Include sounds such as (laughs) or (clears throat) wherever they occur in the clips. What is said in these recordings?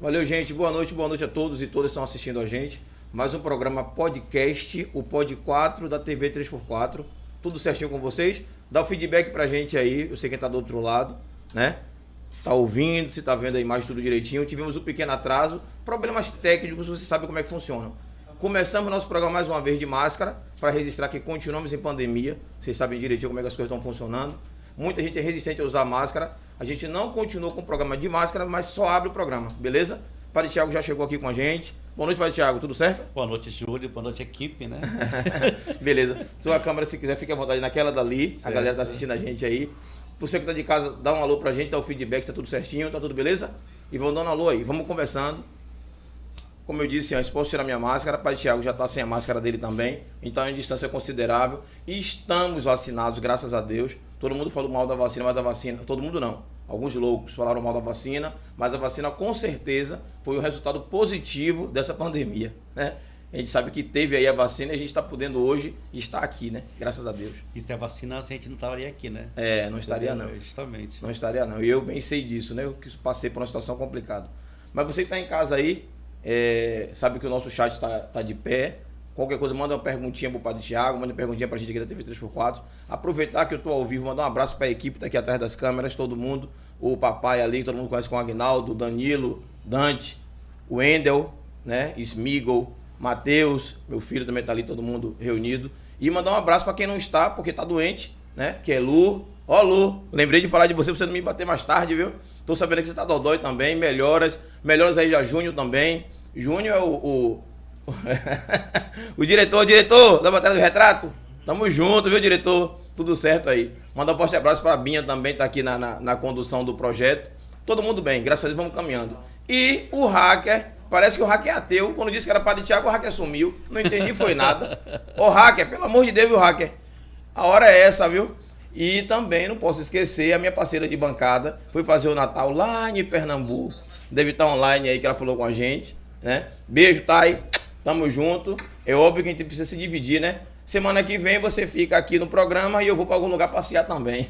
Valeu, gente. Boa noite, boa noite a todos e todas que estão assistindo a gente. Mais um programa podcast, o Pod 4 da TV 3x4. Tudo certinho com vocês? Dá o feedback pra gente aí, eu sei quem tá do outro lado, né? Tá ouvindo, se tá vendo a imagem tudo direitinho. Tivemos um pequeno atraso, problemas técnicos, você sabe como é que funcionam. Começamos nosso programa mais uma vez de máscara, para registrar que continuamos em pandemia. Vocês sabem direitinho como é que as coisas estão funcionando. Muita gente é resistente a usar máscara. A gente não continuou com o programa de máscara, mas só abre o programa, beleza? Padre Tiago já chegou aqui com a gente. Boa noite, Padre Tiago, tudo certo? Boa noite, Júlio. Boa noite, equipe, né? (laughs) beleza. Sua câmera, se quiser, fique à vontade naquela dali. Certo. A galera tá assistindo a gente aí. Você que tá de casa, dá um alô pra gente, dá o feedback, tá tudo certinho, tá tudo beleza? E vão dando um alô aí. Vamos conversando. Como eu disse antes, posso tirar minha máscara. Pai Tiago já está sem a máscara dele também. Então é uma distância considerável. Estamos vacinados, graças a Deus. Todo mundo falou mal da vacina, mas a vacina. Todo mundo não. Alguns loucos falaram mal da vacina, mas a vacina com certeza foi o resultado positivo dessa pandemia. Né? A gente sabe que teve aí a vacina e a gente está podendo hoje estar aqui, né? Graças a Deus. E se a vacina, a gente não estaria aqui, né? É, não estaria não. Justamente. Não estaria não. E eu bem sei disso, né? Eu passei por uma situação complicada. Mas você que está em casa aí, é, sabe que o nosso chat está tá de pé. Qualquer coisa, manda uma perguntinha pro Padre Thiago, manda uma perguntinha pra gente aqui da TV 3x4. Aproveitar que eu tô ao vivo, mandar um abraço pra equipe tá aqui atrás das câmeras, todo mundo. O papai ali, todo mundo conhece com o Agnaldo, Danilo, Dante, o Wendel, né? Smigol, Matheus, meu filho também tá ali, todo mundo reunido. E mandar um abraço para quem não está, porque tá doente, né? Que é Lu. Ó, Lu, lembrei de falar de você pra você não me bater mais tarde, viu? Tô sabendo que você tá dodói também, melhoras. Melhoras aí já Júnior também. Júnior é o, o, (laughs) o diretor, diretor da Batalha do Retrato. Tamo junto, viu, diretor? Tudo certo aí. Manda um forte abraço para a Binha também, tá aqui na, na, na, condução do projeto. Todo mundo bem, graças a Deus vamos caminhando. E o hacker, parece que o hacker é ateu. Quando disse que era padre Tiago, o hacker sumiu. Não entendi, foi nada. Ô hacker, pelo amor de Deus, viu, hacker? A hora é essa, viu? E também não posso esquecer, a minha parceira de bancada foi fazer o Natal lá em Pernambuco. Deve estar online aí que ela falou com a gente né? Beijo, Thay. Tamo junto. É óbvio que a gente precisa se dividir, né? Semana que vem você fica aqui no programa e eu vou para algum lugar passear também.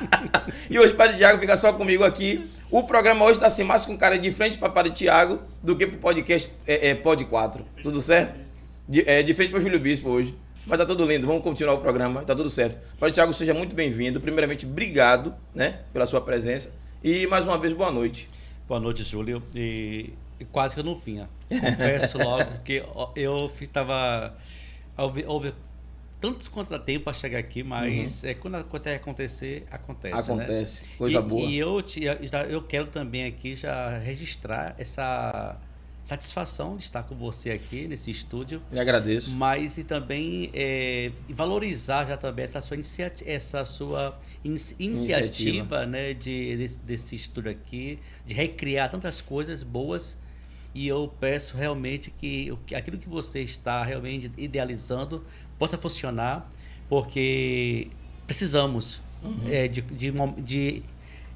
(laughs) e hoje o Padre Tiago fica só comigo aqui. O programa hoje está assim, mais com cara de frente para Padre Tiago do que para o podcast é, é, Pod 4. Tudo certo? De, é, de frente para Júlio Bispo hoje. Mas tá tudo lindo, vamos continuar o programa, tá tudo certo. Padre Tiago, seja muito bem-vindo. Primeiramente, obrigado né, pela sua presença. E mais uma vez, boa noite. Boa noite, Júlio. E quase que eu não vinha. Confesso logo, porque eu estava. Houve, houve tantos contratempos para chegar aqui, mas uhum. é, quando acontecer, acontece. Né? Acontece, né? coisa e, boa. E eu, eu quero também aqui já registrar essa satisfação de estar com você aqui nesse estúdio. Me agradeço. Mas e também é, valorizar já também essa sua, inicia essa sua in iniciativa, iniciativa, né, de, desse, desse estúdio aqui, de recriar tantas coisas boas e eu peço realmente que aquilo que você está realmente idealizando possa funcionar, porque precisamos uhum. é, de, de, de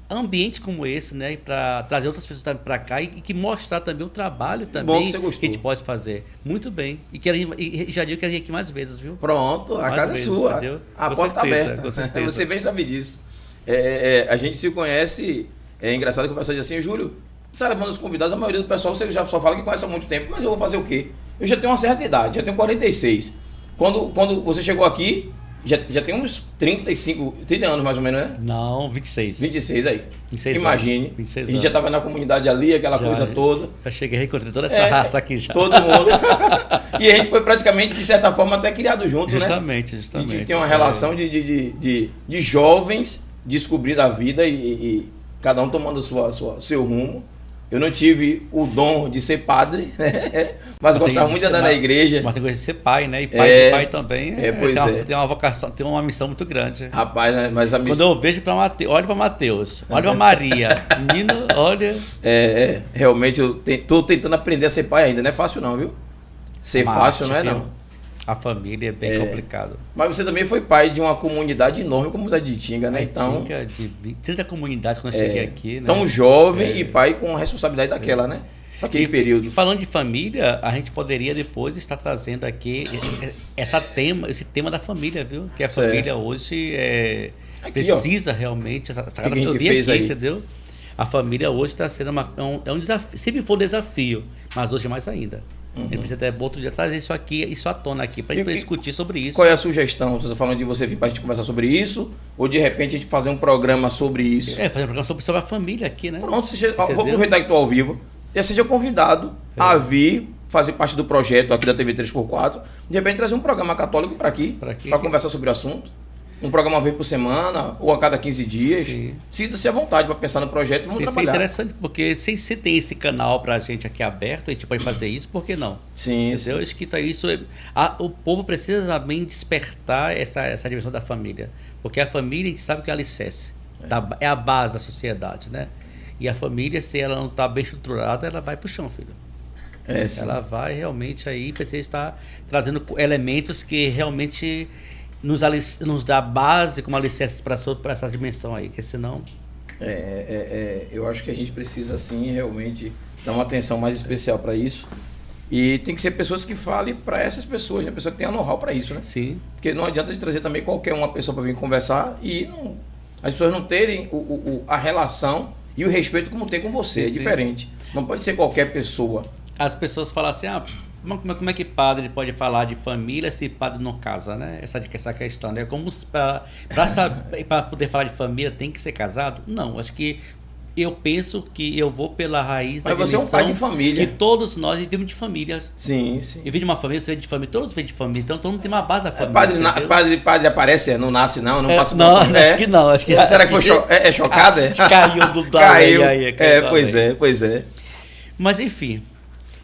ambientes como esse, né, para trazer outras pessoas para cá e, e, que mostrar também o trabalho também que, que, a gente pode fazer. Muito bem. E, quero, e já digo que quero ir aqui mais vezes, viu? Pronto, a mais casa é vezes, é sua. Entendeu? A com porta certeza, aberta. (laughs) Você bem sabe disso. É, é, a gente se conhece. É engraçado que o pessoal diz assim, Júlio, Está levando os convidados, a maioria do pessoal você já só fala que conhece há muito tempo, mas eu vou fazer o quê? Eu já tenho uma certa idade, já tenho 46. Quando, quando você chegou aqui, já, já tem uns 35, 30 anos mais ou menos, né? Não, 26. 26 aí. 26 Imagine. 26 a gente já estava na comunidade ali, aquela já, coisa toda. Já cheguei, reencontrei toda essa é, raça aqui já. Todo mundo. (laughs) e a gente foi praticamente, de certa forma, até criado junto, justamente, né? Justamente, justamente. A gente tem uma relação de, de, de, de, de jovens descobrindo a vida e, e, cada um tomando sua, sua, seu rumo. Eu não tive o dom de ser padre, né? (laughs) mas, mas gostava muito de andar na igreja. Mas tem coisa de ser pai, né? E pai é, pai também. É, pois tem, uma, é. tem uma vocação, tem uma missão muito grande. Rapaz, né? mas a missão. Quando eu vejo para Mateus, olha para Mateus, olha para Maria, (laughs) menino, olha. É, é realmente eu estou tentando aprender a ser pai ainda, não é fácil não, viu? Ser Marte, fácil não é não. A família é bem é. complicado. Mas você também foi pai de uma comunidade enorme, a comunidade de Tinga, né? então, Tinga, de 20, 30 comunidades quando eu é, cheguei aqui. Né? Tão jovem é. e pai com a responsabilidade daquela, né? Aquele e, período. E falando de família, a gente poderia depois estar trazendo aqui essa tema, esse tema da família, viu? Que a família hoje é, aqui, precisa ó. realmente, essa, essa que gente fez aqui, aí? entendeu? A família hoje está sendo uma, é, um, é um desafio, sempre foi um desafio, mas hoje mais ainda. Uhum. Ele precisa até outro dia trazer isso aqui, isso à tona aqui, para discutir sobre isso. Qual é a sugestão? Você está falando de você vir para a gente conversar sobre isso? Ou de repente a gente fazer um programa sobre isso? É, fazer um programa sobre, sobre a família aqui, né? Pronto, seja, vou aproveitar que estou ao vivo. Já seja convidado é. a vir fazer parte do projeto aqui da TV 3x4. De repente trazer um programa católico para aqui, para conversar sobre o assunto um programa uma vez por semana ou a cada 15 dias. Sinta-se à vontade para pensar no projeto e vamos Sim, trabalhar. Isso é interessante, porque se você tem esse canal para a gente aqui aberto, a gente pode fazer isso, por que não? Sim. Entendeu? Acho que tá isso. É, a, o povo precisa também despertar essa, essa dimensão da família. Porque a família, a gente sabe que é alicerce. É. Da, é a base da sociedade, né? E a família, se ela não está bem estruturada, ela vai para o chão, filho. É, ela vai realmente aí, precisa estar trazendo elementos que realmente nos, nos dá base como alicerce para essa dimensão aí, que senão. É, é, é, eu acho que a gente precisa, sim, realmente dar uma atenção mais especial para isso. E tem que ser pessoas que falem para essas pessoas, né? Pessoa que tenha know-how para isso, né? Sim. Porque não adianta de trazer também qualquer uma pessoa para vir conversar e não, as pessoas não terem o, o, a relação e o respeito como tem com você. É sim. É diferente. Não pode ser qualquer pessoa. As pessoas falam assim, ah, como, como é que padre pode falar de família se padre não casa, né? Essa, essa questão, né? Como para poder falar de família tem que ser casado? Não, acho que eu penso que eu vou pela raiz Mas da você é um pai de família. Que todos nós vivemos de famílias. Sim, sim. Eu de uma família, você é de família, todos vêm de família, então todo mundo tem uma base da é, família. padre, na, padre, padre aparece, não nasce não, não é, passa Não, (laughs) acho é. que não. Acho que, Será que foi cho é, é chocada? Caiu do (laughs) dado caiu. Aí, aí, é, pois é, pois é. Mas enfim,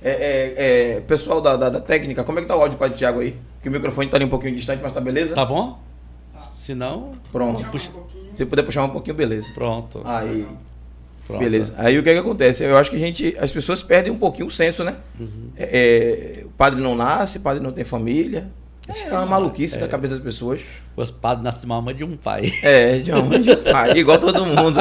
é, é, é, pessoal da, da, da, técnica, como é que tá o áudio para o Thiago aí? Que o microfone tá ali um pouquinho distante, mas tá beleza? Tá bom? Se não. Pronto. Puxa... Se puder puxar um pouquinho, beleza. Pronto. Aí. Pronto. Beleza. Aí o que é que acontece? Eu acho que a gente, as pessoas perdem um pouquinho o senso, né? Uhum. É, é o padre não nasce, o padre não tem família. É uma maluquice é. da cabeça das pessoas. Os padres nascem de uma mãe de um pai. É, de uma mãe de um pai, igual todo mundo.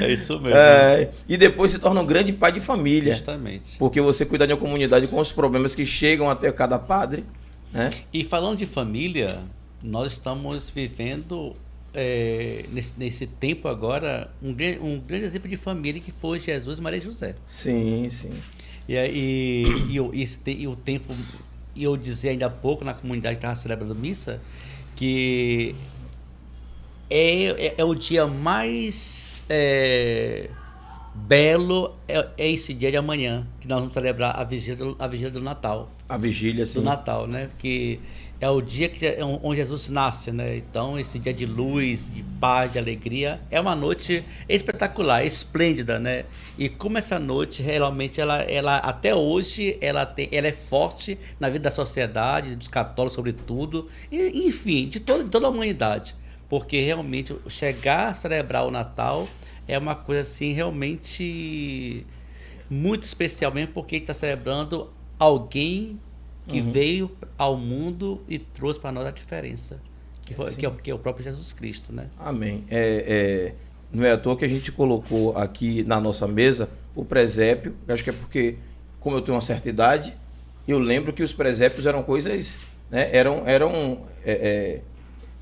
É isso mesmo. É, e depois se torna um grande pai de família. Justamente. Porque você cuida de uma comunidade com os problemas que chegam até cada padre. Né? E falando de família, nós estamos vivendo é, nesse, nesse, tempo agora um, um, grande exemplo de família que foi Jesus e Maria José. Sim, sim. E, e, e, e, e o tempo, e eu dizia ainda há pouco na comunidade que estava celebrando missa, que é, é, é o dia mais é, belo, é, é, esse dia de amanhã, que nós vamos celebrar a vigília do, a vigília do Natal. A vigília, sim. Do Natal, né? Que é o dia que, é onde Jesus nasce, né? Então, esse dia de luz, de paz, de alegria, é uma noite espetacular, esplêndida, né? E como essa noite, realmente, ela, ela até hoje, ela, tem, ela é forte na vida da sociedade, dos católicos, sobretudo, e, enfim, de, todo, de toda a humanidade porque realmente chegar a celebrar o Natal é uma coisa assim realmente muito especial mesmo, porque está celebrando alguém que uhum. veio ao mundo e trouxe para nós a diferença, que, foi, que, é, que, é, o próprio Jesus Cristo, né? Amém. É, é, não é à toa que a gente colocou aqui na nossa mesa o presépio, acho que é porque, como eu tenho uma certa idade, eu lembro que os presépios eram coisas, né, eram, eram é, é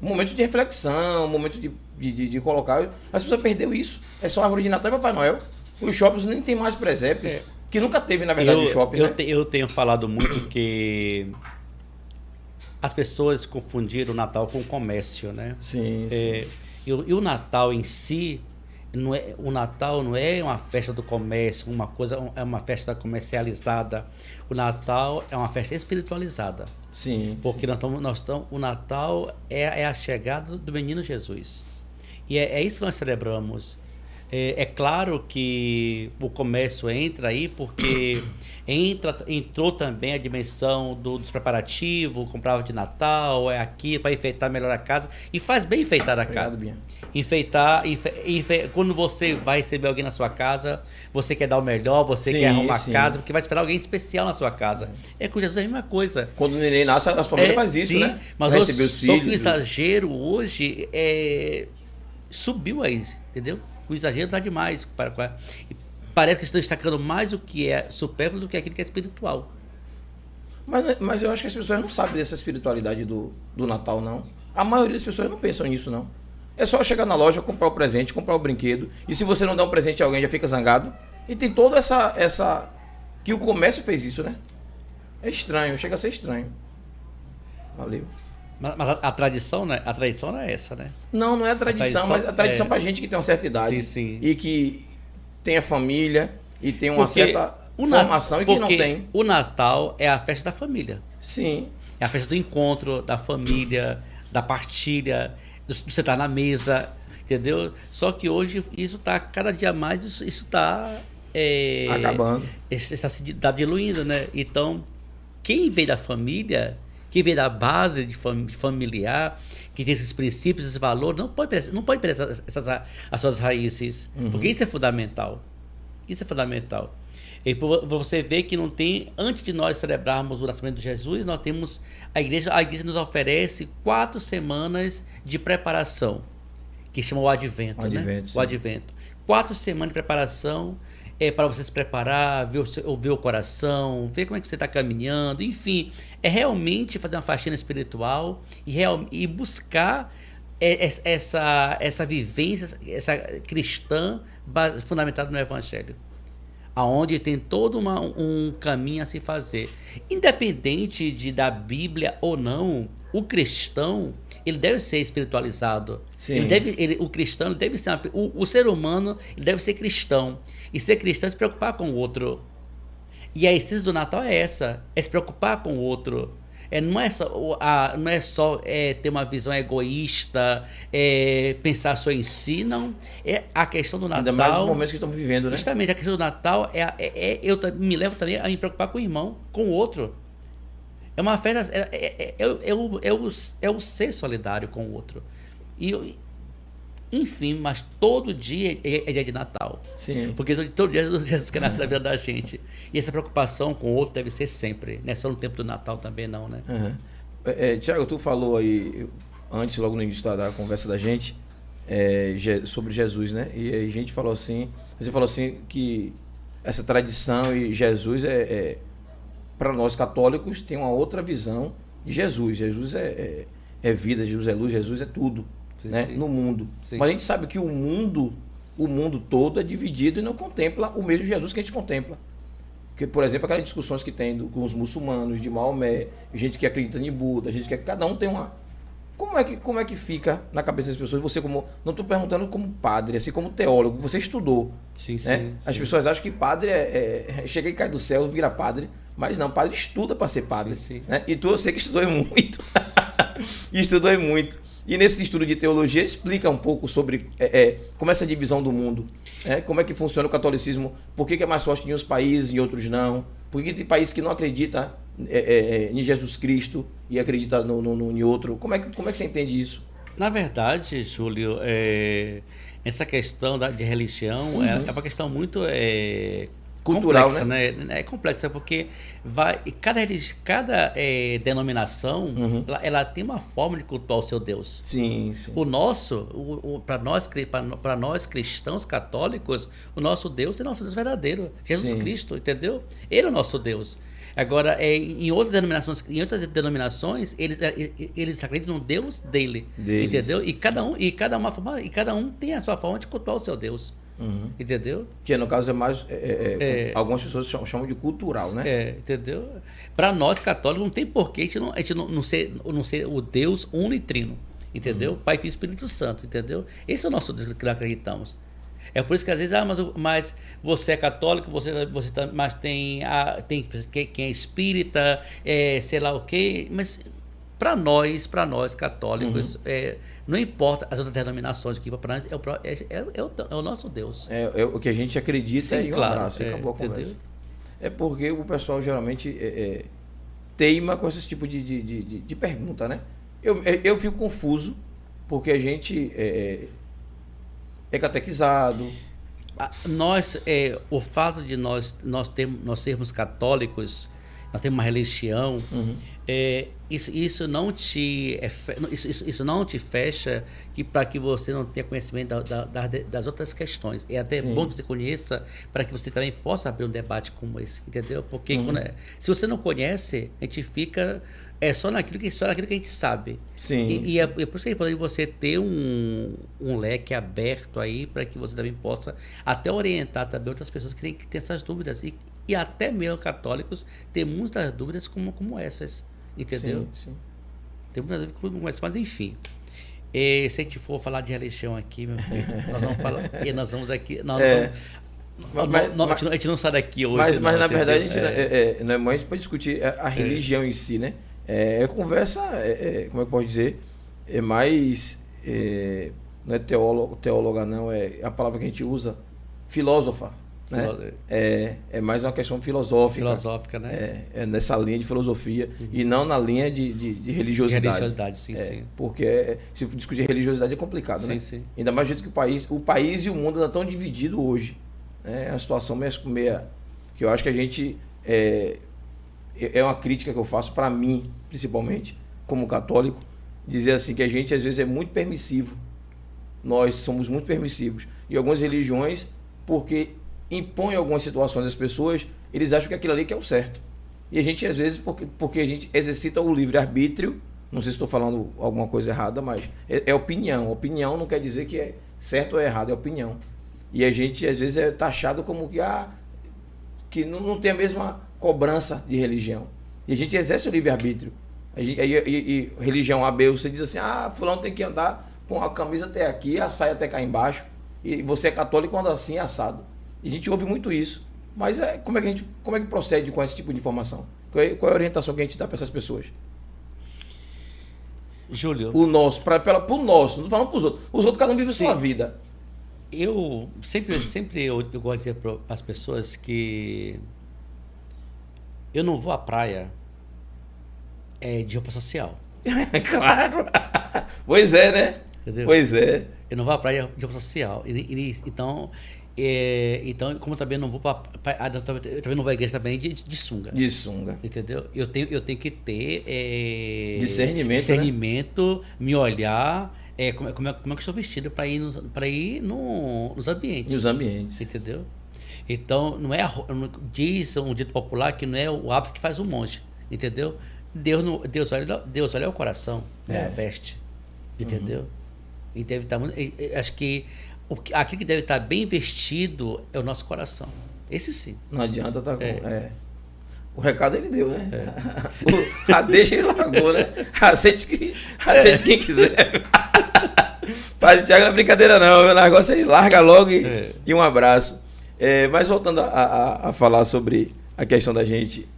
um momento de reflexão, um momento de, de, de, colocar. As pessoas perdeu isso. É só árvore de Natal e Papai Noel. Os shoppings nem tem mais presépios. É. Que nunca teve, na verdade, eu, shopping. Eu, né? te, eu tenho falado muito (coughs) que as pessoas confundiram o Natal com o comércio, né? Sim, é, sim. E, e, o Natal em si, não é, o Natal não é uma festa do comércio, uma coisa, é uma festa comercializada. O Natal é uma festa espiritualizada. Sim. Porque sim. nós estamos, nós estamos, o Natal é, é, a chegada do menino Jesus. E é, é isso que nós celebramos. É, é, claro que o comércio entra aí porque (coughs) entra, entrou também a dimensão do, dos preparativos, comprava de Natal, é aqui para enfeitar melhor a casa. E faz bem enfeitar a casa. Obrigado, enfeitar, enfe, enfe, quando você vai receber alguém na sua casa, você quer dar o melhor, você sim, quer arrumar sim. a casa, porque vai esperar alguém especial na sua casa. É com Jesus é a mesma coisa. Quando o neném nasce, a família é, faz isso, sim, né? Mas receber os filhos. Só que o exagero hoje é, subiu aí, entendeu? O exagero está demais. Parece que estão destacando mais o que é supérfluo do que aquilo que é espiritual. Mas, mas eu acho que as pessoas não sabem dessa espiritualidade do, do Natal, não. A maioria das pessoas não pensam nisso, não. É só chegar na loja, comprar o presente, comprar o brinquedo. E se você não dá um presente a alguém, já fica zangado. E tem toda essa. essa que o comércio fez isso, né? É estranho, chega a ser estranho. Valeu. Mas, mas a, a, tradição, né? A tradição não é essa, né? Não, não é a tradição, a tradição mas a tradição é... pra gente que tem uma certa idade. Sim, sim. E que tem a família e tem uma Porque certa formação e que não tem. O Natal é a festa da família. Sim. É a festa do encontro, da família, da partilha, você estar tá na mesa, entendeu? Só que hoje isso está cada dia mais, isso está é, acabando. Está se tá diluindo, né? Então, quem vem da família, quem vem da base de fam familiar, que tem esses princípios, esses valores, não pode não pode perder essas, essas as suas raízes, uhum. porque isso é fundamental. Isso é fundamental. E você vê que não tem, antes de nós celebrarmos o nascimento de Jesus, nós temos a igreja, a igreja nos oferece quatro semanas de preparação, que chama o advento, o né? Advento, o advento. Quatro semanas de preparação é para você se preparar, ver o, ver o coração, ver como é que você está caminhando, enfim, é realmente fazer uma faxina espiritual e, real, e buscar essa, essa vivência, essa cristã fundamentada no Evangelho aonde tem todo uma, um caminho a se fazer. Independente de da Bíblia ou não, o cristão ele deve ser espiritualizado. Sim. Ele deve, ele, o cristão deve ser o, o ser humano deve ser cristão e ser cristão é se preocupar com o outro. E a essência do Natal é essa, é se preocupar com o outro. É, não é só, a, não é só é, ter uma visão egoísta, é, pensar só em si, não. É a questão do Natal. Ainda mais os momentos que estamos vivendo, né? Justamente, a questão do Natal é, é, é eu me levo também a me preocupar com o irmão, com o outro. É uma festa. É, é, é, é, o, é, o, é o ser solidário com o outro. E, enfim, mas todo dia é, é dia de Natal. Sim. Porque todo dia Jesus quer nascer na vida da gente. E essa preocupação com o outro deve ser sempre. Não é só no tempo do Natal também, não, né? Uhum. É, Tiago, tu falou aí, antes, logo no início da, conversa da gente, é, sobre Jesus, né? E a gente falou assim, você falou assim que essa tradição e Jesus é, é para nós católicos tem uma outra visão de Jesus. Jesus é, é, é vida, Jesus é luz, Jesus é tudo sim, né? Sim. no mundo. Sim. Mas a gente sabe que o mundo, o mundo todo é dividido e não contempla o mesmo Jesus que a gente contempla. Porque, por exemplo, aquelas discussões que tem do, com os muçulmanos, de Maomé, gente que acredita em Buda, gente que cada um tem uma. Como é que, como é que fica na cabeça das pessoas? Você como não estou perguntando como padre, assim como teólogo, você estudou. Sim, né? sim, As pessoas acham que padre é, é, chega e cai do céu, vira padre, mas não, padre estuda para ser padre. Sim, sim. Né? E tu eu sei que estudou (laughs) muito, estudou muito. E nesse estudo de teologia explica um pouco sobre é, é, como é essa divisão do mundo, é, como é que funciona o catolicismo, por que, que é mais forte em uns países e outros não, por que tem países que não acreditam é, é, é, em Jesus Cristo e acredita no, no, no, em outro. Como é, que, como é que você entende isso? Na verdade, Júlio, essa questão da, de religião uhum. é, uma questão muito cultural, complexa, né? né? É complexa porque vai cada cada é, denominação uhum. ela, ela, tem uma forma de cultuar o seu Deus. Sim, sim. O nosso, o, o para nós para nós cristãos católicos, o nosso Deus é nosso Deus verdadeiro, Jesus sim. Cristo, entendeu? Ele é o nosso Deus. Agora, é, em outras denominações, em outras denominações, eles, é, eles acreditam no Deus dele, Deles. entendeu? E cada um e cada uma forma, e cada um tem a sua forma de cultuar o seu Deus. Uhum. Entendeu? Que no caso é mais. É, é, é, é. algumas pessoas chamam, chamam, de cultural, né? É, entendeu? Para nós católicos, não tem porquê a gente não, a gente não, não, ser, não ser o Deus unitrino. Entendeu? Uhum. Pai, Filho e Espírito Santo, entendeu? Esse é o nosso Deus que nós acreditamos. É por isso que às vezes, ah, mas, mas você é católico, você, você tá, mas tem, a, tem quem é espírita, é, sei lá o quê, mas para nós, para nós católicos, uhum. é, não importa as outras denominações aqui, para nós é o, é, é, é, o, é o nosso Deus. É, é, o que a gente acredita Sim, e claro, abraço, acabou a conversa. É porque o pessoal geralmente teima com esse tipo de, de, de, de, pergunta, né? Eu, eu fico confuso, porque a gente é, catequizado. Nós, é, o fato de nós, nós, termos, nós sermos católicos nós temos uma religião. Uhum. É, isso, isso não te é, isso, isso, isso, não te fecha que para que você não tenha conhecimento da, da, das outras questões. É até Sim. bom que você conheça para que você também possa abrir um debate como esse, entendeu? Porque uhum. é, se você não conhece, a gente fica é só naquilo que só naquilo que a gente sabe. Sim. E, sim. e é, é, por isso que é importante você ter um, um leque aberto aí para que você também possa até orientar também outras pessoas que têm que ter essas dúvidas e, e até mesmo católicos ter muitas dúvidas como, como essas, entendeu? Sim, sim. Tem muitas dúvidas como essas, mas enfim. E, se a gente for falar de religião aqui, meu filho, nós vamos falar. (laughs) e nós vamos aqui. Nós, é. vamos, mas, nós, mas, a gente não sai daqui hoje. Mas, mas não, na verdade, a gente, é. É, é, não é mais para discutir a, a é. religião em si, né? É, conversa, é, como é que pode dizer? É mais. não é teólogo, teóloga, não, é a palavra que a gente usa, filósofa. Né? É, é mais uma questão filosófica. Filosófica, né? É, é nessa linha de filosofia uhum. e não na linha de, de, de religiosidade. De religiosidade, sim, é, sim. Porque é, se discutir religiosidade é complicado, sim, né? Sim. Ainda mais do jeito que o país, o país e o mundo estão divididos hoje. Né? É uma situação meio, meio que eu acho que a gente é, é uma crítica que eu faço para mim, principalmente, como católico, dizer assim que a gente às vezes é muito permissivo. Nós somos muito permissivos. E algumas religiões, porque impõe algumas situações às pessoas, eles acham que aquilo ali que é o certo. E a gente, às vezes, porque, porque a gente exercita o livre-arbítrio, não sei se estou falando alguma coisa errada, mas é, é, opinião. Opinião não quer dizer que é certo ou errado, é opinião. E a gente, às vezes, é taxado como que, ah, que não, não tem a mesma cobrança de religião. E a gente exerce o livre-arbítrio. E, e, e, religião A, B, você diz assim, ah, fulano tem que andar com a camisa até aqui, a saia até cá embaixo. E você é católico anda assim, assado. E a gente ouve muito isso. Mas é, como, é que a gente, como é que procede com esse tipo de informação? Qual é, qual é a orientação que a gente dá para essas pessoas? Júlio. O nosso, para o nosso, não falando para os outros. Os outros, cada um vive a sua vida. Eu sempre, sempre eu, eu gosto de dizer para as pessoas que eu não vou à praia é, de roupa social. (laughs) claro. pois é, né? Entendeu? Pois é. Eu não vou à praia de roupa social. Então, é, então, como também não vou para ah, também não vou à igreja também de, de sunga. De sunga. Entendeu? Eu tenho, eu tenho que ter é, discernimento, né? discernimento né? me olhar, é, como, como, é, como é que eu estou vestido para ir, nos, ir no, nos ambientes. Nos ambientes. Entendeu? Então, não é diz um dito popular que não é o hábito que faz o monge, entendeu? Deus, não, Deus, olha, Deus olha o coração, é. a veste, entendeu? Uhum. E deve estar muito, acho que o, aquilo que deve estar bem vestido é o nosso coração. Esse sim. Não adianta estar tá com. É. É. O recado ele deu, né? É. (laughs) a deixa ele largou, né? (laughs) Aceite, que, aceite quem quiser. (laughs) Padre Tiago não é brincadeira, não. O negócio ele larga logo e, é. e um abraço. É, mas voltando a, a, a, falar sobre a questão da gente,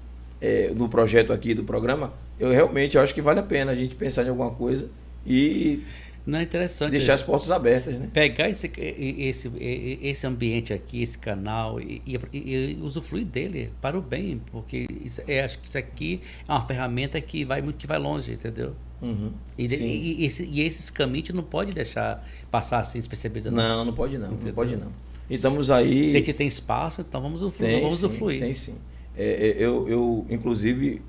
é, do projeto aqui, do programa, eu realmente acho que vale a pena a gente pensar em alguma coisa e não é interessante. Deixar as portas abertas, né? Pegar esse, esse, esse ambiente aqui, esse canal, e, e, e usufruir dele para o bem, porque isso, é, acho que isso aqui é uma ferramenta que vai muito que vai longe, entendeu? Uhum, e, e, esse, e, esses caminhos não pode deixar passar assim despercebido. Não, não, não pode não, entendeu? não pode não. E estamos aí. Se a gente tem espaço, então vamos usufruir. Tem, vamos sim, usufruir. Tem sim. É, é, eu, eu, inclusive,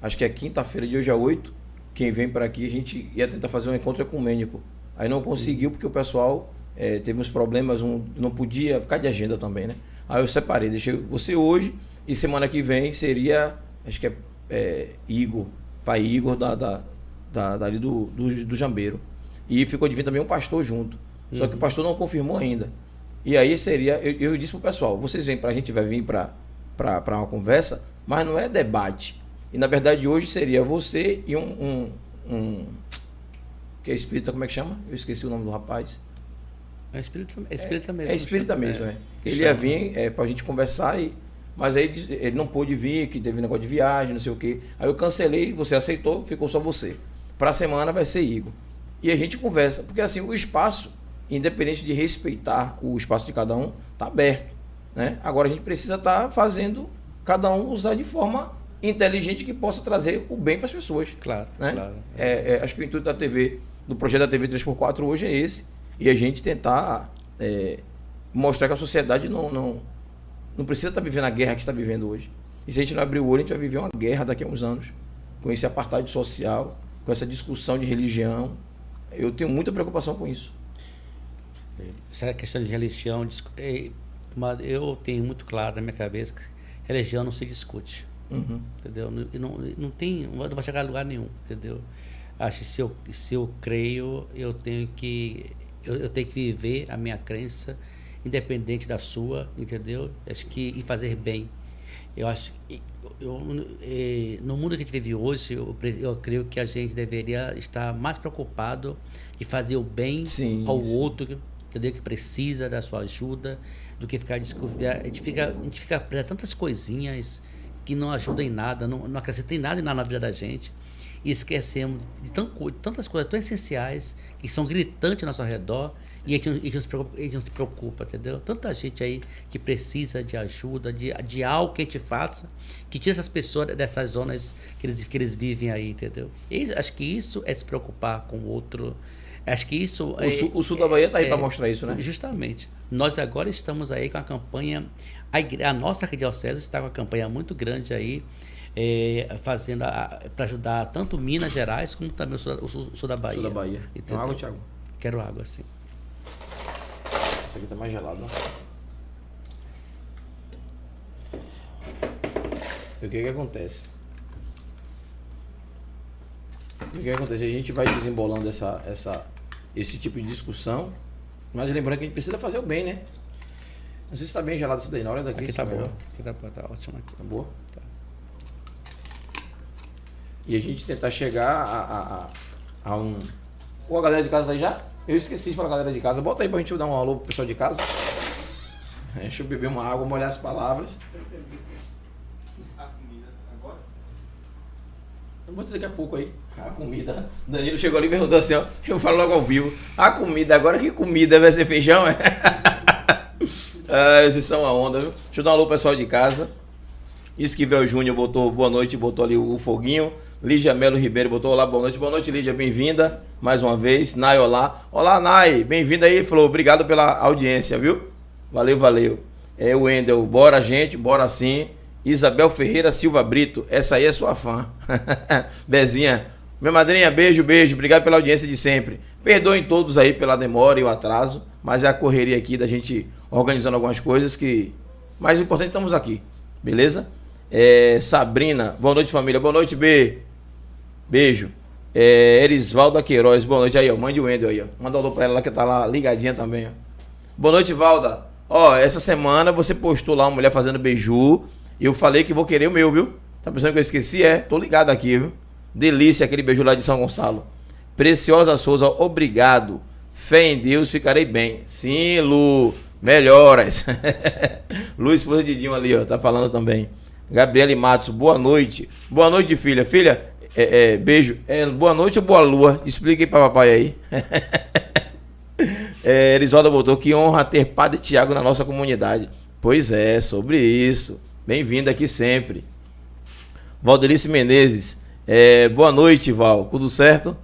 acho que é quinta-feira de hoje a 8 quem vem para aqui, a gente ia tentar fazer um encontro ecumênico. Aí não conseguiu porque o pessoal é, teve uns problemas, um, não podia, por causa de agenda também, né? Aí eu separei, deixei você hoje e semana que vem seria, acho que é, é Igor, pai Igor da, da, da, dali do, do, do Jambeiro. E ficou de vir também um pastor junto. Uhum. Só que o uhum. pastor não confirmou ainda. E aí seria, eu, eu disse pro pessoal, vocês vêm para a gente vai vir para uma conversa, mas não é debate. E na verdade hoje seria você e um, um, um, que é espírita, como é que chama? Eu esqueci o nome do rapaz. É espírita, é espírita mesmo. É espírita mesmo, é. é. Ele ia vir é, pra gente conversar, e, mas aí ele não pôde vir, que teve negócio de viagem, não sei o quê. Aí eu cancelei, você aceitou, ficou só você. Pra semana vai ser Igor. E a gente conversa, porque assim, o espaço, independente de respeitar o espaço de cada um, tá aberto. Né? Agora a gente precisa estar tá fazendo cada um usar de forma inteligente que possa trazer o bem para as pessoas. Claro, né? claro. É, é, acho que o intuito da TV, do projeto da TV 3x4 hoje é esse. E a gente tentar é, mostrar que a sociedade não, não, não precisa estar tá vivendo a guerra que está vivendo hoje. E se a gente não abrir o olho, a gente vai viver uma guerra daqui a uns anos. Com esse apartheid social, com essa discussão de religião. Eu tenho muita preocupação com isso. Essa questão de religião, é, eu tenho muito claro na minha cabeça que religião não se discute. Uhum. Entendeu? Não, não, não tem, não vai chegar a lugar nenhum, entendeu? Acho que se eu, se eu creio, eu tenho que eu, eu tenho que viver a minha crença independente da sua, entendeu? Acho que e fazer bem. Eu acho que eu, no mundo que a gente vive hoje, eu, eu creio que a gente deveria estar mais preocupado de fazer o bem sim, ao sim. outro, entendeu? Que precisa da sua ajuda, do que ficar desconfiado. A gente fica, a gente fica preso a tantas coisinhas que não ajudam em nada, não, não acrescentam em nada na vida da gente e esquecemos de, tantas coisas tão essenciais que são gritantes ao nosso redor e a gente, a gente, não, se preocupa, a gente não se preocupa, entendeu? Tanta gente aí que precisa de ajuda, de, de algo que a gente faça, que tira essas pessoas dessas zonas que eles, que eles vivem aí, entendeu? E acho que isso é se preocupar com o outro. Acho que isso. O, é, sul, o sul da Bahia está aí é, para mostrar isso, né? Justamente. Nós agora estamos aí com a campanha. A, igre, a nossa arquidiocese está com a campanha muito grande aí é, fazendo para ajudar tanto Minas Gerais como também o sul, o sul, o sul da Bahia. Sul da Bahia. Tem água, Thiago? Quero água, sim. Esse aqui tá mais gelado, não? E o que que acontece? E o que, que acontece? A gente vai desembolando essa, essa, esse tipo de discussão, mas lembrando que a gente precisa fazer o bem, né? Não sei se está bem gelado isso daí, na hora daqui. Aqui tá boa. Aqui tá, tá ótimo aqui. Tá boa? Tá e a gente tentar chegar a, a, a um. Ô, a galera de casa aí já? Eu esqueci de falar galera de casa. Bota aí pra gente dar um alô pro pessoal de casa. (laughs) Deixa eu beber uma água, molhar as palavras. A comida agora? Bota daqui a pouco aí. A comida. Danilo chegou ali e perguntou assim, ó. Eu falo logo ao vivo. A comida, agora que comida vai ser feijão? É? (laughs) ah, esses são a onda, viu? Deixa eu dar um alô pessoal de casa. Esquivel Júnior botou boa noite, botou ali o foguinho. Lígia Melo Ribeiro botou olá, boa noite. Boa noite, Lígia, bem-vinda mais uma vez. Nai, olá. Olá, Nai, bem-vinda aí, falou. Obrigado pela audiência, viu? Valeu, valeu. É o Wendel, bora, gente, bora sim. Isabel Ferreira Silva Brito, essa aí é sua fã. (laughs) Bezinha, minha madrinha, beijo, beijo. Obrigado pela audiência de sempre. Perdoem todos aí pela demora e o atraso, mas é a correria aqui da gente organizando algumas coisas que. Mas o importante estamos aqui, beleza? É, Sabrina, boa noite, família. Boa noite, B. Beijo. É, Erisvalda Queiroz, boa noite aí, ó. Mande o Wendel aí, ó. Manda um alô pra ela que tá lá ligadinha também, ó. Boa noite, Valda. Ó, essa semana você postou lá uma mulher fazendo beiju. E eu falei que vou querer o meu, viu? Tá pensando que eu esqueci? É, tô ligado aqui, viu? Delícia aquele beiju lá de São Gonçalo. Preciosa Souza, obrigado. Fé em Deus, ficarei bem. Sim, Lu, melhoras. (laughs) Lu, esposa de Dinho ali, ó, tá falando também. Gabriele Matos, boa noite. Boa noite, filha. Filha, é, é, beijo. É, boa noite ou boa lua? Explique para papai aí. (laughs) é, Erisolda botou que honra ter Padre Tiago na nossa comunidade. Pois é, sobre isso. Bem-vindo aqui sempre. Valdelice Menezes. É, boa noite, Val. Tudo certo?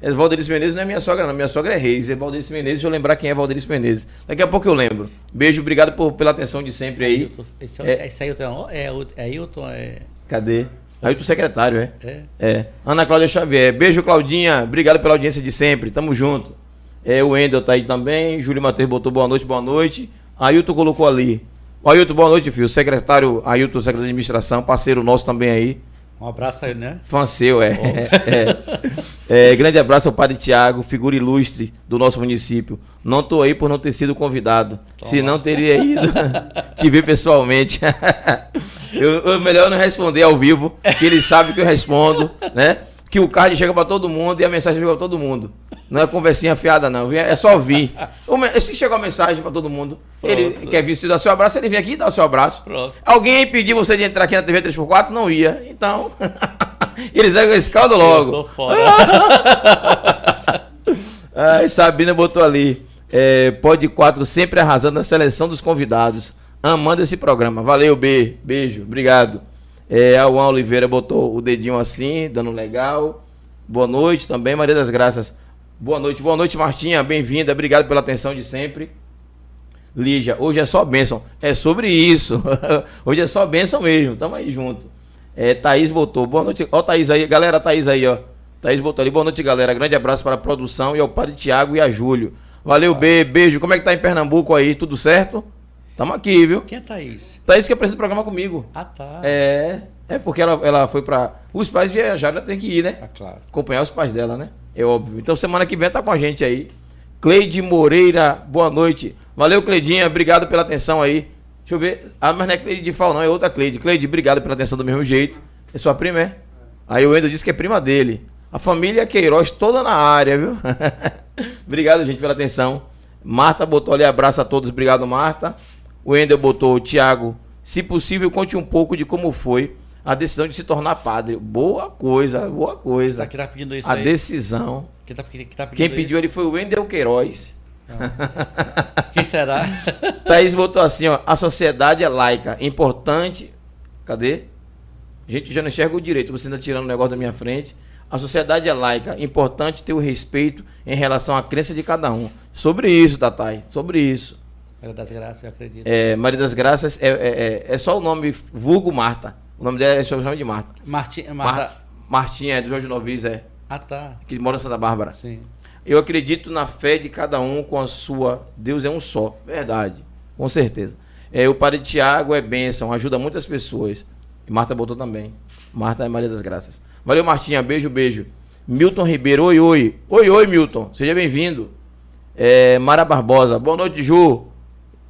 É, Valdelice Menezes não é minha sogra, não. Minha sogra é Reis. É Valdelice Menezes. Deixa eu lembrar quem é Valdelice Menezes. Daqui a pouco eu lembro. Beijo, obrigado por, pela atenção de sempre aí. Esse, é, esse aí é, é Ailton. É... Cadê? Aí pro secretário, é? É. É. Ana Cláudia Xavier. Beijo, Claudinha. Obrigado pela audiência de sempre. Tamo junto. É, o Wendel tá aí também. Júlio Matheus botou boa noite, boa noite. Ailton colocou ali. Ailton, boa noite, filho. Secretário Ailton, secretário de administração, parceiro nosso também aí. Um abraço aí, né? Fã seu, é. (laughs) é. é. Grande abraço ao Padre Tiago, figura ilustre do nosso município. Não tô aí por não ter sido convidado. Toma. Se não, teria ido (laughs) te ver pessoalmente. (laughs) eu, eu, melhor não responder ao vivo, que ele sabe que eu respondo, né? Que o card chega para todo mundo e a mensagem chega para todo mundo. Não é conversinha fiada, não. É só vir. Se chegou a mensagem para todo mundo, Pronto. ele quer vir se dar seu abraço, ele vem aqui e dá o seu abraço. Pronto. Alguém pediu você de entrar aqui na TV 3x4, não ia. Então, (laughs) eles dão esse caldo logo. Eu sou foda. (laughs) Ai, Sabina botou ali. É, Pode 4 sempre arrasando na seleção dos convidados. Amando esse programa. Valeu, B. Beijo. Obrigado. É, a Juan Oliveira botou o dedinho assim, dando legal. Boa noite também, Maria das Graças. Boa noite, boa noite, Martinha. Bem-vinda, obrigado pela atenção de sempre. Lígia, hoje é só bênção. É sobre isso. (laughs) hoje é só bênção mesmo. Tamo aí junto. É, Thaís botou. Boa noite. Ó, Thaís aí. Galera, Thaís aí, ó. Thaís botou ali. Boa noite, galera. Grande abraço para a produção e ao padre Tiago e a Júlio. Valeu, B. Beijo. Como é que tá em Pernambuco aí? Tudo certo? Tamo aqui, viu? Quem é Thaís? Thaís que apresenta o programa comigo. Ah, tá. É. É porque ela, ela foi pra. Os pais viajaram, ela tem que ir, né? Ah, claro. Acompanhar os pais dela, né? É óbvio. Então semana que vem tá com a gente aí. Cleide Moreira, boa noite. Valeu, Cleidinha. Obrigado pela atenção aí. Deixa eu ver. Ah, mas não é Cleide de Fal, não, é outra Cleide. Cleide, obrigado pela atenção do mesmo jeito. É sua prima, é? Aí o Endo disse que é prima dele. A família Queiroz toda na área, viu? (laughs) obrigado, gente, pela atenção. Marta botou ali abraço a todos. Obrigado, Marta. O Ender botou, Tiago, se possível, conte um pouco de como foi a decisão de se tornar padre. Boa coisa, boa coisa. Tá, quem tá pedindo isso a aí? decisão. Quem, tá, quem, tá pedindo Quem pediu ele foi o Wendel Queiroz. (laughs) Quem será? (laughs) Thaís botou assim, ó. A sociedade é laica. Importante. Cadê? Gente, já não enxerga o direito. Você ainda tirando o negócio da minha frente. A sociedade é laica. Importante ter o respeito em relação à crença de cada um. Sobre isso, Tatai. Sobre isso. Maria das Graças, eu acredito. É, Maria das Graças é, é, é, é só o nome vulgo Marta. O nome dela é só o nome de Marta. Marti, Marta... Mar, Martinha, é do Jorge Novis, é. Ah, tá. Que mora em Santa Bárbara. Sim. Eu acredito na fé de cada um com a sua. Deus é um só. Verdade. Com certeza. É, o Padre Tiago é bênção, ajuda muitas pessoas. E Marta botou também. Marta é Maria das Graças. Valeu, Martinha. Beijo, beijo. Milton Ribeiro. Oi, oi. Oi, oi, Milton. Seja bem-vindo. É, Mara Barbosa. Boa noite, Ju.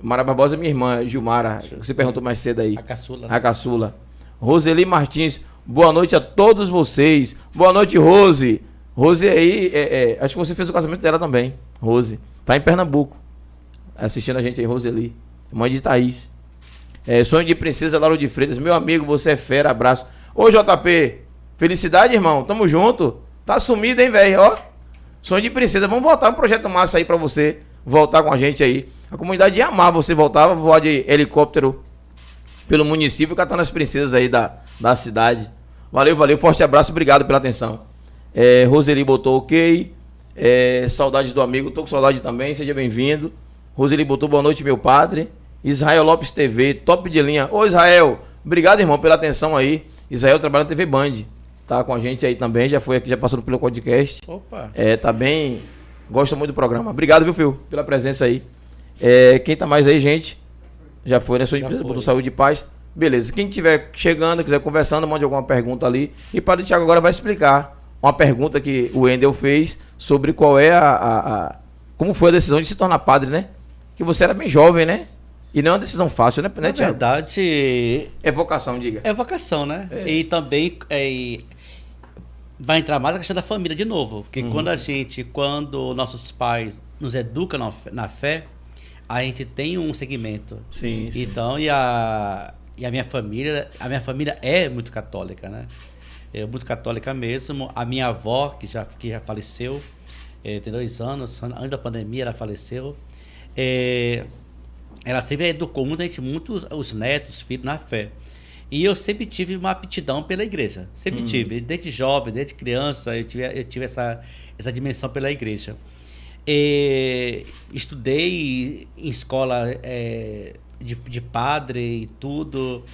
Mara Barbosa é minha irmã, Gilmara. Você perguntou mais cedo aí. A caçula. A caçula. Roseli Martins. Boa noite a todos vocês. Boa noite, Rose. Rose aí, é, é, acho que você fez o casamento dela também. Rose. Tá em Pernambuco. Assistindo a gente aí, Roseli. Mãe de Thaís. É, sonho de princesa Lauro de Freitas. Meu amigo, você é fera. Abraço. Ô, JP. Felicidade, irmão. Tamo junto. Tá sumido, hein, velho? Ó. Sonho de princesa. Vamos voltar um projeto massa aí pra você voltar com a gente aí. A comunidade ia amar você voltar, voar de helicóptero pelo município, catando as princesas aí da, da cidade. Valeu, valeu. Forte abraço, obrigado pela atenção. É, Roseli botou ok. É, saudade do amigo, tô com saudade também, seja bem-vindo. Roseli botou boa noite, meu padre. Israel Lopes TV, top de linha. Ô Israel, obrigado, irmão, pela atenção aí. Israel trabalha na TV Band. Tá com a gente aí também, já foi aqui, já passou pelo podcast. Opa. É, tá bem. Gosta muito do programa. Obrigado, viu, Fio, pela presença aí. É, quem tá mais aí, gente? Já foi, né? Sua empresa botou saúde e paz. Beleza. Quem tiver chegando, quiser conversando, mande alguma pergunta ali. E para o Thiago agora vai explicar uma pergunta que o Wendel fez sobre qual é a, a- a- Como foi a decisão de se tornar padre, né? Que você era bem jovem, né? E não é uma decisão fácil, né, né Na verdade, É vocação, diga. é vocação, né? É. E também é, e vai entrar mais a questão da família de novo. Porque Uhum. quando a gente, quando nossos pais nos educam na fé- na fé, a gente tem um segmento. Sim, sim. Então, e a, e a minha família, a minha família é muito católica, né? É muito católica mesmo. A minha avó, que já, que já faleceu, eh, tem dois anos, antes da pandemia ela faleceu. Eh, ela sempre educou muita gente, muitos os netos, filhos na fé. E eu sempre tive uma aptidão pela igreja. Sempre Uhum. tive. Desde jovem, desde criança, eu tive, eu tive essa, essa dimensão pela igreja. Estudei em escola eh, de, de padre e tudo.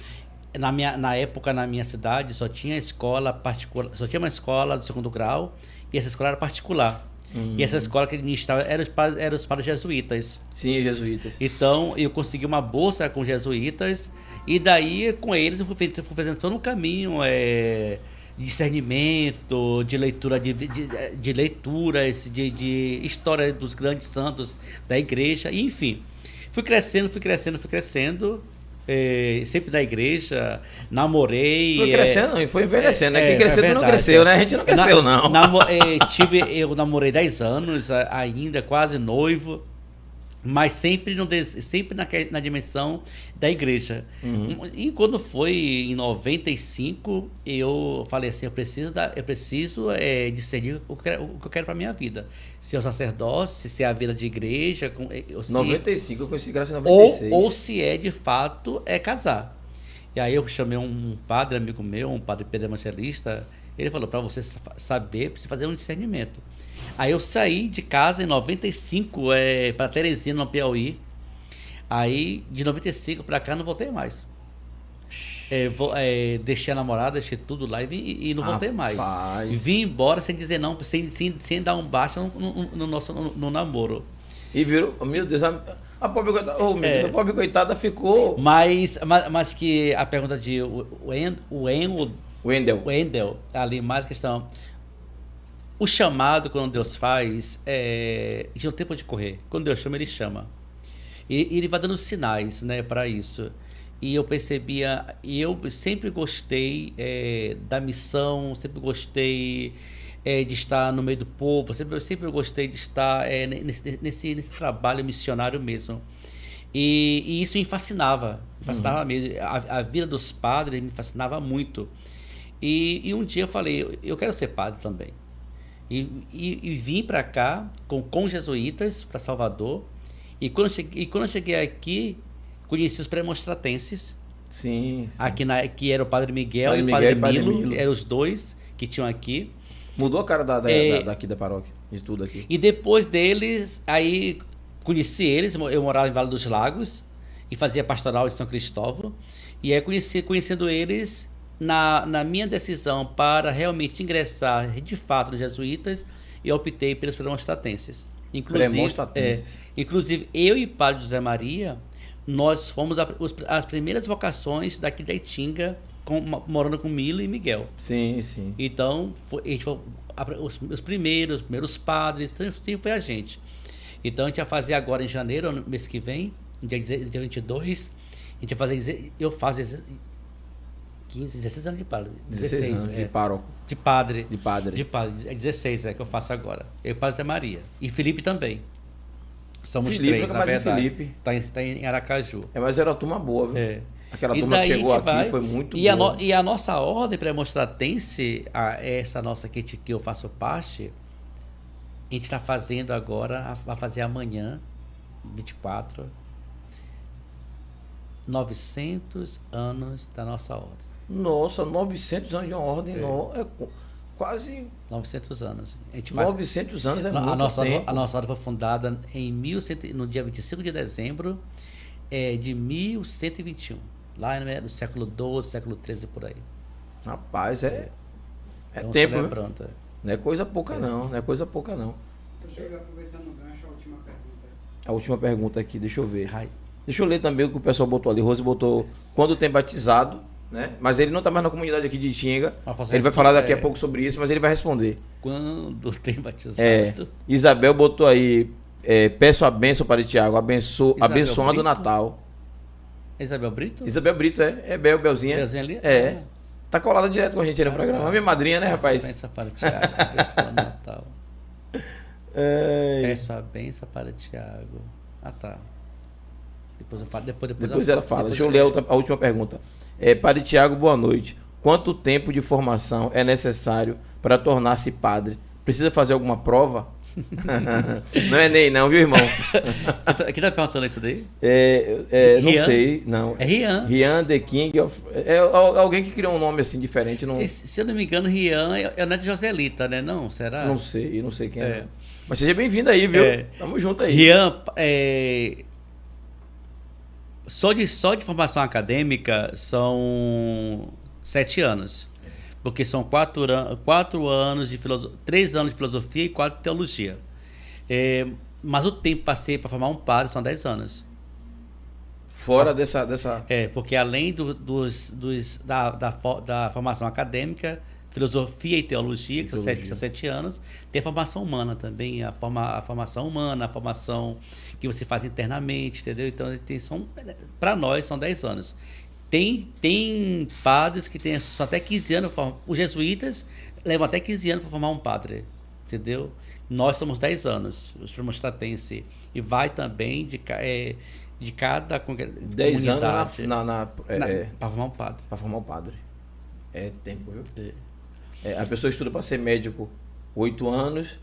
Na, minha, na época, na minha cidade, só tinha escola particular, só tinha uma escola do segundo grau e essa escola era particular. Hum. E essa escola que administrava eram os, eram os padres jesuítas. Sim, jesuítas. Então, eu consegui uma bolsa com jesuítas e daí, com eles, eu fui, fui fazendo todo um caminho é, discernimento, de leitura de, de, de leituras, de, de história dos grandes santos da igreja, enfim. Fui crescendo, fui crescendo, fui crescendo, é, sempre na igreja, namorei. Foi é, crescendo e foi envelhecendo, né? é, Quem é cresceu, tu não cresceu, é. né? A gente não cresceu, Na- não. namo- eh, tive, eu namorei 10 anos ainda, quase noivo, mas sempre, no, sempre na, na dimensão da igreja. Uhum. E quando foi em 95, eu falei assim, eu preciso, da, eu preciso eh, discernir o que, o que eu quero para minha vida. Se é o sacerdócio, se é a vida de igreja, com- ou se- 95, eu conheci graça em ou, 96. ou se é de fato é casar. E aí eu chamei um padre amigo meu, um padre Pedro Evangelista, ele falou, para você sa- saber, precisa fazer um discernimento. Aí eu saí de casa em 95 é, para Teresina, no Piauí. Aí, de 95 pra cá, não voltei mais. É, vou, é, deixei a namorada, deixei tudo lá e, vim, e não voltei Rapaz. mais. Vim embora sem dizer não, sem, sem, sem dar um baixo no, no, no nosso no, no namoro. E virou, meu Deus, a, a pobre coitada, oh, meu É. Deus, a pobre coitada ficou. Mas, mas, mas que a pergunta de Wendel, Wendel. Wendel ali, mais questão. O chamado, quando Deus faz, é, a gente não tem pra onde correr. Quando Deus chama, Ele chama. E, Ele vai dando sinais né, para isso. E eu percebia, e eu sempre gostei é, da missão, sempre gostei é, de estar no meio do povo, sempre, eu sempre gostei de estar é, nesse, nesse, nesse trabalho missionário mesmo. E, e isso me fascinava, me fascinava mesmo. A, a vida dos padres me fascinava muito. E, e um dia eu falei, eu, eu quero ser padre também. E, e, e vim para cá com, com jesuítas para Salvador. E quando, eu cheguei, e quando cheguei aqui, conheci os premonstratenses, Sim, sim. aqui na, que era o Padre Miguel Padre e o Miguel Padre, Padre Milo, Milo. eram os dois que tinham aqui. Mudou a cara da, da- É. da- daqui da paróquia, de tudo aqui. E depois deles, aí conheci eles, eu morava em Vale dos Lagos e fazia pastoral de São Cristóvão. E aí conheci, conhecendo eles, na, na minha decisão para realmente ingressar de fato nos jesuítas, eu optei pelos premonstratenses. Inclusive, é, inclusive eu e Padre José Maria, nós fomos a- os- as primeiras vocações daqui da Itinga, com- morando com Milo e Miguel. Sim, sim. Então, foi, a gente foi, a- os, os primeiros, os primeiros padres, sempre sempre foi a gente. Então, a gente vai fazer agora em janeiro, no mês que vem, dia, dia 22, a gente vai fazer, eu faço 15, 16 anos de padre. 16 anos é, de pároco, de padre. de padre. De padre, é 16 é que eu faço agora. Eu e Padre Zé Maria. E Felipe também. Somos Felipe, três, na verdade. Felipe. Tá em, tá em Aracaju. É, mas era uma turma boa, viu? É. Aquela E turma que a chegou aqui vai- foi muito e a, boa. no- e a nossa ordem premonstratense, a, essa nossa que, a gente- que eu faço parte, a gente está fazendo agora, a- vai fazer amanhã, 24, 900 anos da nossa ordem. Nossa, 900 anos de uma ordem, É. no- é qu- quase 900 anos. A gente faz 900 anos é a, muito nossa, tempo. a nossa ordem foi fundada em 1100, no dia 25 de dezembro é, de 1121. Lá no, no século XII, século XIII, por aí. Rapaz, é, é Então, tempo, celebrando, é. Não é coisa pouca não, não é coisa pouca não. Deixa eu aproveitando o gancho, a última pergunta. A última pergunta aqui, deixa eu ver. Ai, Deixa eu ler também o que o pessoal botou ali. Rose botou quando tem batizado, né? Mas ele não está mais na comunidade aqui de Tinga. Ele vai falar daqui a responder? pouco sobre isso, mas ele vai responder. Quando (laughs) tem batizado. É, Isabel botou aí, é, peço a bênção para Tiago, abenço, abençoando o? Natal. Isabel Brito? Isabel Brito, é? É Bel, Belzinha. Belzinha ali? É. Ah. Tá colada direto com a gente no programa. A minha madrinha, né, rapaz? (laughs) Peço a benção para Tiago. Abençoa o Natal. É, Peço a benção para Tiago. Ah, tá. Depois eu falo. Depois, depois, Depois eu- ela fala. depois Deixa eu ler a, outra- a última pergunta. É, padre Tiago, boa noite. Quanto tempo de formação é necessário para tornar-se padre? Precisa fazer alguma prova? (laughs) não é nem não, viu, irmão? (laughs) Quem tá perguntando isso daí? É, é, não sei, não. É Rian. Rian The King of... É al- alguém que criou um nome assim diferente, não, Se eu não me engano, Rian é é o neto de Joselita, né? Não, será? não sei, não sei quem é. É. Mas seja bem-vindo aí, viu? É. Tamo junto aí. Rian, é, só, de, só de formação acadêmica são sete anos. Porque são quatro, quatro anos de filosofia, três anos de filosofia e quatro de teologia. É, mas o tempo passei para formar um padre são dez anos. Fora dessa, dessa... É, porque além do- dos, dos- da, da, da formação acadêmica, filosofia e teologia, que são Teologia. sete, são sete anos, tem a formação humana também, a, forma, a formação humana, a formação que você faz internamente, entendeu? Então, tem, são, para nós, são 10 anos. Tem, tem padres que têm só até 15 anos, os jesuítas levam até 15 anos para formar um padre, entendeu? Nós somos 10 anos, os premonstratenses, e vai também de, é, de cada congre- 10 anos comunidade. na, na, na, Na- é, Pra formar um padre. para formar o padre. É tempo, viu? É. É, a pessoa estuda para ser médico 8 anos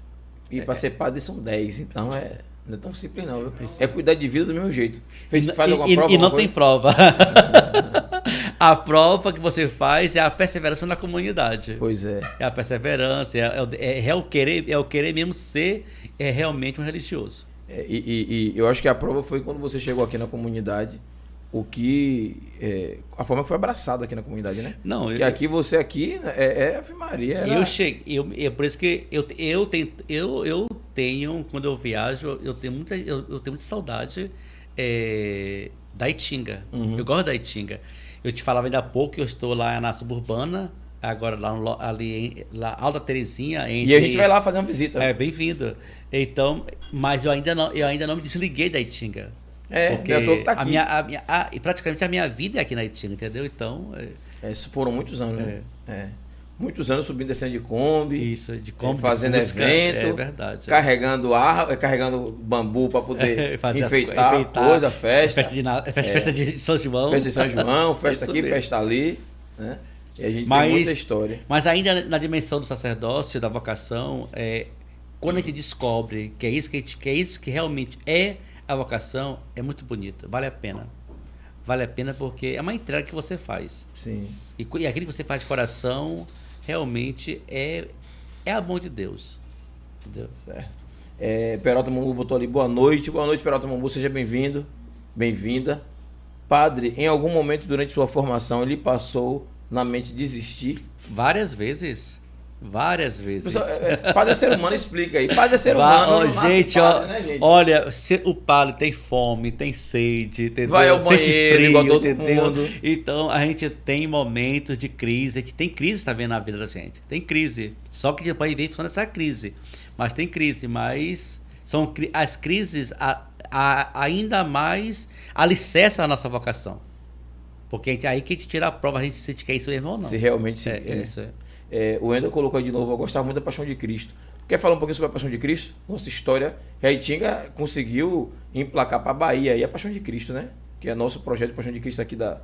e para ser padre são 10. Então é, não é tão simples não, viu? É cuidar de vida do mesmo jeito. Fez, E- faz alguma e- prova? e não alguma tem coisa? prova. (laughs) (laughs) a prova que você faz é a perseverança na comunidade. Pois é. É a perseverança, é, é o- é- é o querer, é o querer mesmo ser é realmente um religioso. É, e, e, e eu acho que a prova foi quando você chegou aqui na comunidade o que é, a forma que foi abraçada aqui na comunidade, né? Não, que eu, aqui você aqui é, é Ave Maria. Era... eu cheguei, eu, é por isso que eu, eu tenho, eu, eu tenho quando eu viajo, eu tenho muita, eu, eu tenho muita saudade é, da Itinga. Uhum. Eu gosto da Itinga. Eu te falava ainda há pouco que eu estou lá na suburbana, agora lá no, ali em lá, Alta Terezinha, entre, E a gente vai lá fazer uma visita. É, bem-vindo. Então, mas eu ainda não, eu ainda não me desliguei da Itinga. É, porque é que tá a aqui. minha, a minha, a- e praticamente a minha vida é aqui na Itinga, entendeu? Então, é, É, isso foram muitos anos, né? É. Muitos anos subindo e descendo de Kombi, isso, de como fazendo busca, evento, É verdade. carregando ar, carregando bambu para poder (laughs) Fazer as enfeitar, co- enfeitar. coisa, festa. Festa de, na- festa, festa de São João. Festa de São João, (laughs) festa aqui, mesmo. festa ali, né? E a gente Mas- tem muita história. Mas ainda na dimensão do sacerdócio, da vocação, é, quando a gente descobre que é isso que, gente, que é isso que realmente é a vocação, é muito bonito, vale a pena. Vale a pena porque é uma entrega que você faz. Sim. E, e aquilo que você faz de coração realmente é, é amor de Deus. Entendeu? Certo. É, Peralta botou ali, boa noite. Boa noite, Peralta Mambu, seja bem-vindo, bem-vinda. Padre, em algum momento durante sua formação, ele passou na mente desistir? Várias vezes. Várias vezes. Pessoal, é, é, padre é ser humano, explica aí. Padre é ser humano. ó, gente, padre, ó, né, gente? olha, se o padre tem fome, tem sede, entendeu? Vai ao banheiro, igual todo mundo. Então a gente tem momentos de crise, a gente tem crise também na vida da gente. Tem crise. Só que depois vem funciona essa crise. Mas tem crise, mas são as crises a, a- ainda mais alicerçam a nossa vocação. Porque gente- aí que a gente tira a prova, a gente sente que é isso mesmo ou não. Se realmente se, é, é. isso. é. É, o Ender colocou aí de novo, eu gostava muito da Paixão de Cristo. Quer falar um pouquinho sobre a Paixão de Cristo? Nossa história, que a Itinga conseguiu emplacar para a Bahia aí a Paixão de Cristo, né? Que é nosso projeto de Paixão de Cristo aqui da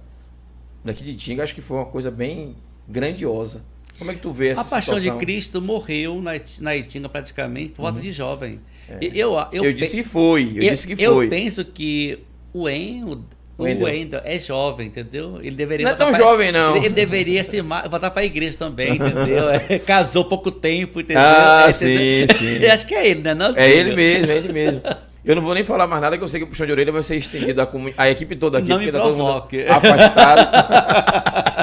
daqui de Itinga, acho que foi uma coisa bem grandiosa. Como é que tu vê essa A Paixão situação? de Cristo morreu na, na Itinga praticamente por volta de jovem. E- Eu, eu, Uhum. É. Eu, disse que foi, eu, eu- disse que eu foi. penso que o En, o, o Wendel. Wendel é jovem, entendeu? Ele deveria Não é tão pra- jovem, não. Ele, deveria se voltar para a igreja também, entendeu? (laughs) É, casou pouco tempo, entendeu? Ah, É, sim, entendeu? sim. (laughs) Acho que é ele, né? Não, É ele mesmo, é ele mesmo. Eu não vou nem falar mais nada, que eu sei que o puxão de orelha vai ser estendido a, comuni- a equipe toda aqui, Não porque me tá todo mundo afastado.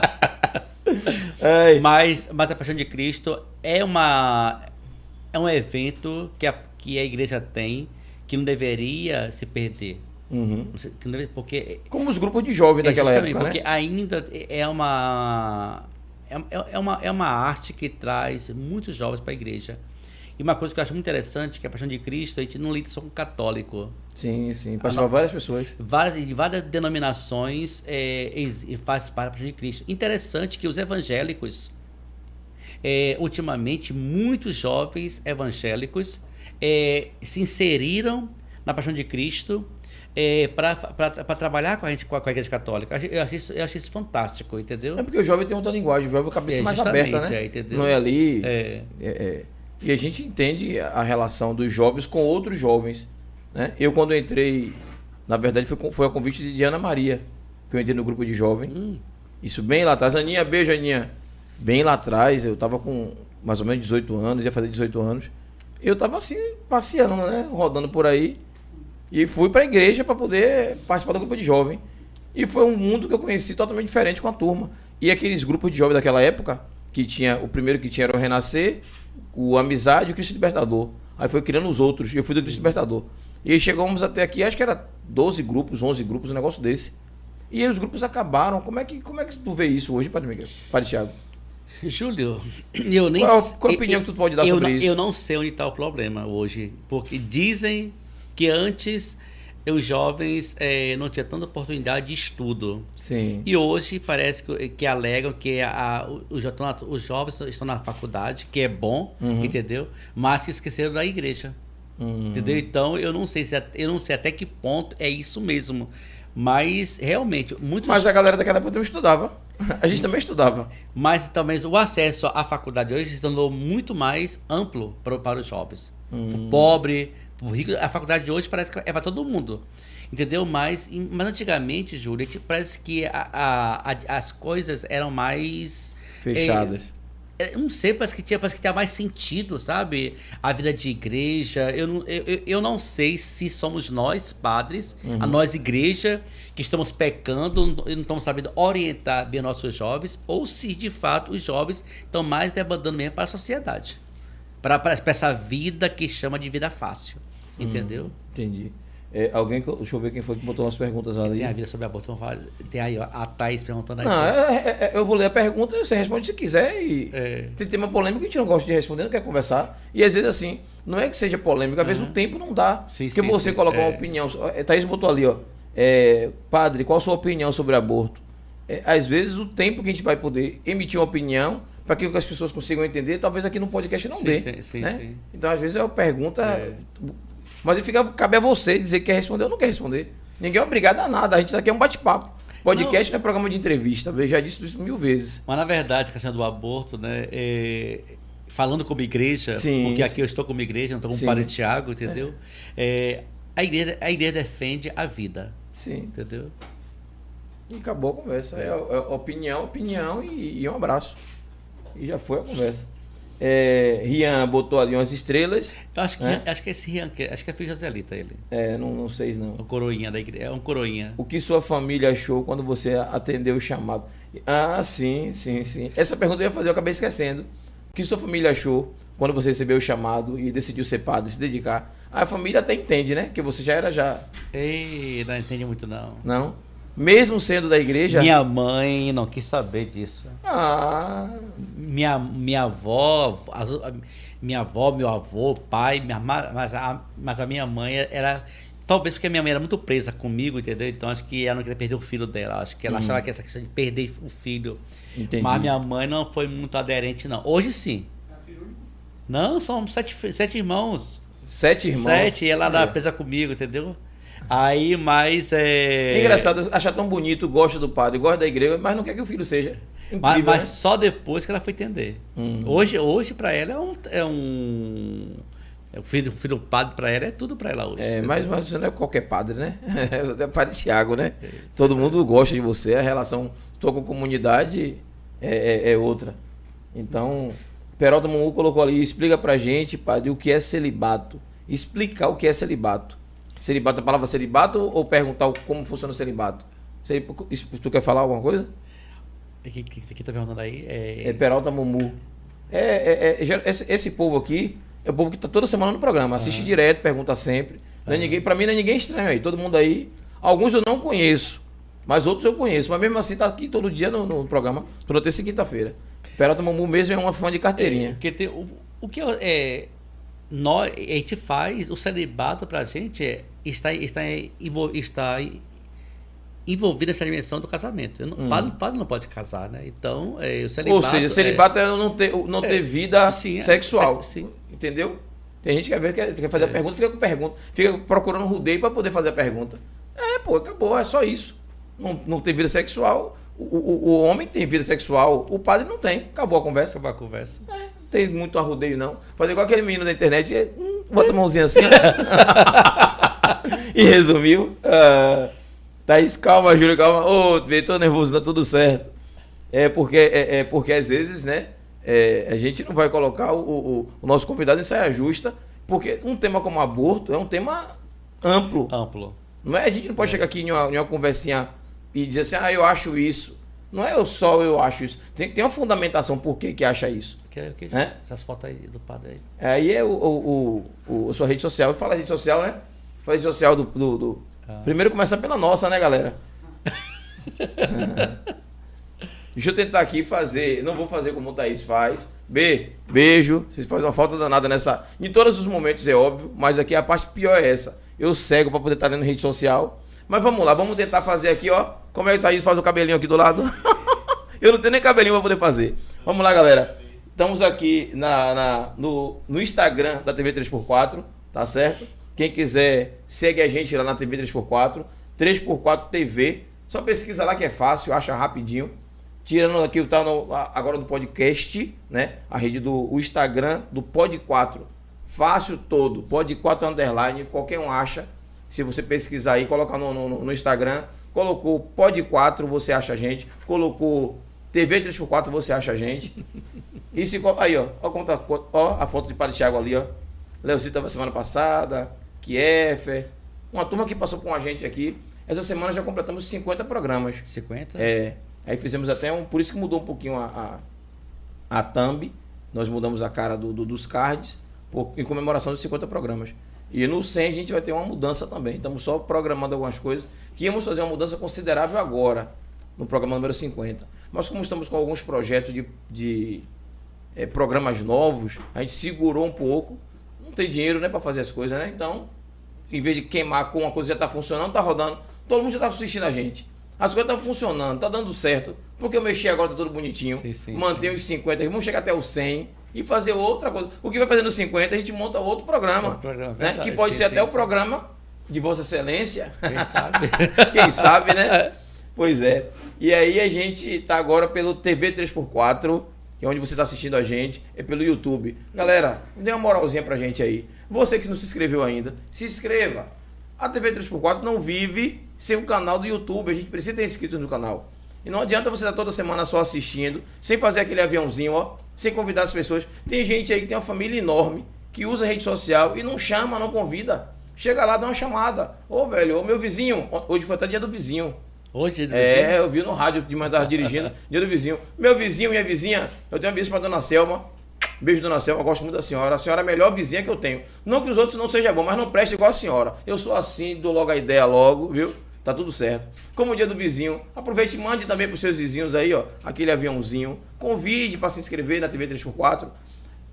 (laughs) Mas, mas a Paixão de Cristo é uma é um evento que a, que a igreja tem que não deveria se perder. Uhum. Porque Como os grupos de jovens daquela É, época, porque né? ainda é uma é, é- é uma é uma arte que traz muitos jovens para a igreja. E uma coisa que eu acho muito interessante que a Paixão de Cristo a gente não lida só com católico. Sim, sim. Passa para várias pessoas. Várias, de várias denominações é, faz parte da Paixão de Cristo. Interessante que os evangélicos, é, ultimamente, muitos jovens evangélicos é, se inseriram na Paixão de Cristo para trabalhar com a gente, com a, com a Igreja Católica. Eu achei- isso, eu achei isso fantástico, entendeu? É porque o jovem tem outra linguagem, o jovem é a cabeça É, mais aberta, né? é? Não é ali. É, é- é. E a gente entende a relação dos jovens com outros jovens. Né? Eu, quando entrei, na verdade, foi, foi a convite de Ana Maria, que eu entrei no grupo de jovem. hum, Isso bem lá atrás. Aninha, beijo, Aninha. Bem lá atrás, eu tava com mais ou menos 18 anos, ia fazer 18 anos. Eu tava assim, passeando, né? Rodando por aí. E fui pra igreja para poder participar do grupo de jovem. E foi um mundo que eu conheci totalmente diferente com a turma. E aqueles grupos de jovem daquela época, que tinha, o primeiro que tinha era o Renascer, o Amizade e o Cristo Libertador. Aí foi criando os outros, e eu fui do Cristo Libertador. E chegamos até aqui, acho que era 12 grupos, 11 grupos, um negócio desse. E aí os grupos acabaram. Como é que, como é que tu vê isso hoje, Padre Miguel? Padre Thiago? Júlio, eu nem Qual, sei- qual a opinião eu- que tu pode dar sobre não, isso? Eu não sei onde está o problema hoje, porque dizem que antes os jovens eh, não tinham tanta oportunidade de estudo. Sim. E hoje parece que, que alegam que a, os, os jovens estão na faculdade, que é bom, Uhum. entendeu? Mas que esqueceram da igreja. Hum. Entendeu? Então eu não sei se at- eu não sei até que ponto é isso mesmo. Mas realmente, muitos Mas a galera daquela época também estudava. A gente também estudava. Mas talvez o acesso à faculdade hoje se tornou muito mais amplo para, para os jovens. Hum. O pobre, rico. A faculdade de hoje parece que é para todo mundo. Entendeu? Mas, mas antigamente, Júlia, parece que a- a- a- as coisas eram mais. Fechadas. eu não sei, parece que tinha, parece que tinha mais sentido, sabe? A vida de igreja. Eu não, eu, eu não sei se somos nós, padres, uhum. a nós, igreja, que estamos pecando e não estamos sabendo orientar bem nossos jovens, ou se de fato os jovens estão mais debandando mesmo para a sociedade. Para essa vida que chama de vida fácil. Uhum. Entendeu? Uhum, entendi. É, alguém, deixa eu ver quem foi que botou umas perguntas ali. Tem a vida sobre aborto. Tem aí ó, a Thaís perguntando aí. Não, é, é, é, eu vou ler a pergunta e você responde se quiser. E é. Tem tema polêmico que a gente não gosta de responder, não quer conversar. E às vezes assim, não é que seja polêmico, às vezes uhum. o tempo não dá. Sim, porque sim, você sim, colocar uma é. opinião. Thaís botou ali, ó. padre, qual a sua opinião sobre aborto? às vezes o tempo que a gente vai poder emitir uma opinião para que as pessoas consigam entender, talvez aqui no podcast não dê. Sim, sim, né? sim. Então, às vezes, é uma pergunta mas fica, cabe a você dizer que quer responder ou não quer responder. Ninguém é obrigado a nada. A gente tá aqui é um bate-papo. Podcast não. não. é programa de entrevista. Eu já disse isso mil vezes. Mas na verdade, a questão do aborto, né? É, falando como igreja, sim, porque aqui sim. eu estou como igreja, não estou como sim. padre Tiago, entendeu? É. É, a, igreja, a igreja defende a vida. Sim. Entendeu? E acabou a conversa. É, é opinião, opinião e, e um abraço. E já foi a conversa. É, Rian botou ali umas estrelas. Eu acho que, né? acho que esse Rian, acho que é filho Joselita ele. É, não, não sei não. O coroinha da igreja, é um coroinha. O que sua família achou quando você atendeu o chamado? Ah, sim, sim, sim. Essa pergunta eu ia fazer, eu acabei esquecendo. O que sua família achou quando você recebeu o chamado e decidiu ser padre, se dedicar? A família até entende, né? Que você já era já. Ei, não entende muito não. Não? Mesmo sendo da igreja? Minha mãe não quis saber disso. Ah. Minha, minha avó, a, minha avó, meu avô, pai, minha, mas, a, mas a minha mãe era. Talvez porque a minha mãe era muito presa comigo, entendeu? Então acho que ela não queria perder o filho dela. Acho que ela hum. achava que essa questão de perder o filho. Entendi. Mas minha mãe não foi muito aderente, não. Hoje sim. Não, são sete, sete irmãos. Sete irmãos? Sete, e ela era é. presa comigo, entendeu? Aí, mas é. é engraçado, achar tão bonito, gosta do padre, gosta da igreja, mas não quer que o filho seja. Incrível, mas, mas né? só depois que ela foi entender. Hum. Hoje, hoje para ela é um. É um... É o filho, o filho do padre para ela é tudo para ela hoje. É, mas, mas você não é qualquer padre, né? (laughs) Você é padre Tiago, né? É, Todo mundo gosta de você, a relação tua com a comunidade é, é, é outra. Então, Peralta Mumu colocou ali, explica pra gente, padre, o que é celibato. Explicar o que é celibato. Celibato, a palavra celibato ou perguntar como funciona o celibato? Tu quer falar alguma coisa? O que, que, que tá perguntando aí? É, é Peralta Mumu. É, é, é esse, esse, povo aqui é o povo que tá toda semana no programa. Assiste direto, pergunta sempre. Não é ninguém, pra mim não é ninguém estranho aí. Todo mundo aí. Alguns eu não conheço, mas outros eu conheço. Mas mesmo assim tá aqui todo dia no, no programa, toda terça e quinta-feira. Peralta Mumu mesmo é uma fã de carteirinha. É, porque tem, o, o que é, nós, a gente faz, o celibato pra gente é está, está, está envolvido nessa dimensão do casamento. Não, hum. padre, padre, não pode casar, né? Então, é, o celibato... Ou seja, celibato é, é não ter, não ter é, vida sim, é, sexual. Sim. Entendeu? Tem gente que quer, ver, quer, quer fazer a é. pergunta, fica com pergunta. Fica procurando rodeio para poder fazer a pergunta. É, pô, acabou, é só isso. Não, não tem vida sexual. O, o, o homem tem vida sexual, o padre não tem. Acabou a conversa. Acabou a conversa. É, não tem muito arrudeio, não. Fazer igual aquele menino da internet, hum, bota a mãozinha assim. (laughs) e resumiu. Uh, Thaís, calma, Júlio, calma. Ô, oh, tô nervoso, tá tudo certo. É porque, é, é porque às vezes, né, é, a gente não vai colocar o, o, o, nosso convidado em saia justa, porque um tema como aborto é um tema amplo. Amplo. Não é? A gente não pode é. chegar aqui em uma, em uma conversinha e dizer assim, ah, eu acho isso. Não é eu só eu acho isso. Tem, tem uma fundamentação por que, que acha isso. Que, que, é? Essas fotos aí do padre aí. Aí é o, o, o, o, sua rede social. Fala rede social, né? Rede social do. do, do... Ah. Primeiro começar pela nossa, né, galera? (laughs) Deixa eu tentar aqui fazer. Não vou fazer como o Thaís faz. B, beijo. Vocês fazem uma falta danada nessa. Em todos os momentos, é óbvio. Mas aqui a parte pior é essa. Eu cego para poder estar lendo rede social. Mas vamos lá, vamos tentar fazer aqui, ó. Como é que o Thaís faz o cabelinho aqui do lado? (laughs) eu não tenho nem cabelinho para poder fazer. Vamos lá, galera. Estamos aqui na, na, no, no Instagram da TV 3x4, tá certo? Quem quiser, segue a gente lá na TV 3x4, 3x4 TV. Só pesquisa lá que é fácil, acha rapidinho. Tirando aqui, tá no, agora do podcast, né? A rede do o Instagram do Pod 4. Fácil todo, Pod 4 underline, qualquer um acha. Se você pesquisar aí, colocar no, no, no Instagram, colocou Pod 4, você acha a gente. Colocou TV 3x4 você acha a gente. E se, aí, ó, ó, ó a foto de Padre Thiago ali, ó. Leocito estava semana passada, Kiefer, uma turma que passou com a gente aqui. Essa semana já completamos 50 programas. 50? É. Aí fizemos até um. Por isso que mudou um pouquinho a, a, a thumb. Nós mudamos a cara do, do dos cards por, em comemoração dos 50 programas. E no 100 a gente vai ter uma mudança também. Estamos só programando algumas coisas que íamos fazer uma mudança considerável agora, no programa número 50. Mas como estamos com alguns projetos de, de é, programas novos, a gente segurou um pouco. Não tem dinheiro né, para fazer as coisas, né? Então, em vez de queimar com uma coisa que já está funcionando, está rodando, todo mundo já está assistindo a gente. As coisas estão funcionando, está dando certo. Porque eu mexi agora, está tudo bonitinho. Sim, sim, Mantenho os 50, vamos chegar até os 100 e fazer outra coisa. O que vai fazer nos 50, a gente monta outro programa. Outro programa, né? verdade. Que pode Sim, ser até o programa de Vossa Excelência. Quem (laughs) sabe? Quem sabe, né? Pois é. E aí a gente tá agora pelo TV 3x4, é onde você está assistindo a gente, é pelo YouTube. Galera, dê uma moralzinha pra gente aí. Você que não se inscreveu ainda, se inscreva. A TV 3x4 não vive sem um canal do YouTube. A gente precisa ter inscritos no canal. E não adianta você estar toda semana só assistindo, sem fazer aquele aviãozinho, ó, sem convidar as pessoas. Tem gente aí que tem uma família enorme, que usa rede social e não chama, não convida. Chega lá, dá uma chamada. Ô, velho, ô meu vizinho, hoje foi até dia do vizinho. Hoje, do É, eu vi no rádio de tava dirigindo, (laughs) dia do vizinho. Meu vizinho, minha vizinha, eu tenho uma vizinha pra dona Selma. Beijo, dona Selma, eu gosto muito da senhora. A senhora é a melhor vizinha que eu tenho. Não que os outros não sejam bons, mas não preste igual a senhora. Eu sou assim, dou logo a ideia logo, viu? Tá tudo certo. Como o dia do vizinho, aproveite e mande também pros seus vizinhos aí, ó, aquele aviãozinho. Convide para se inscrever na TV 3x4.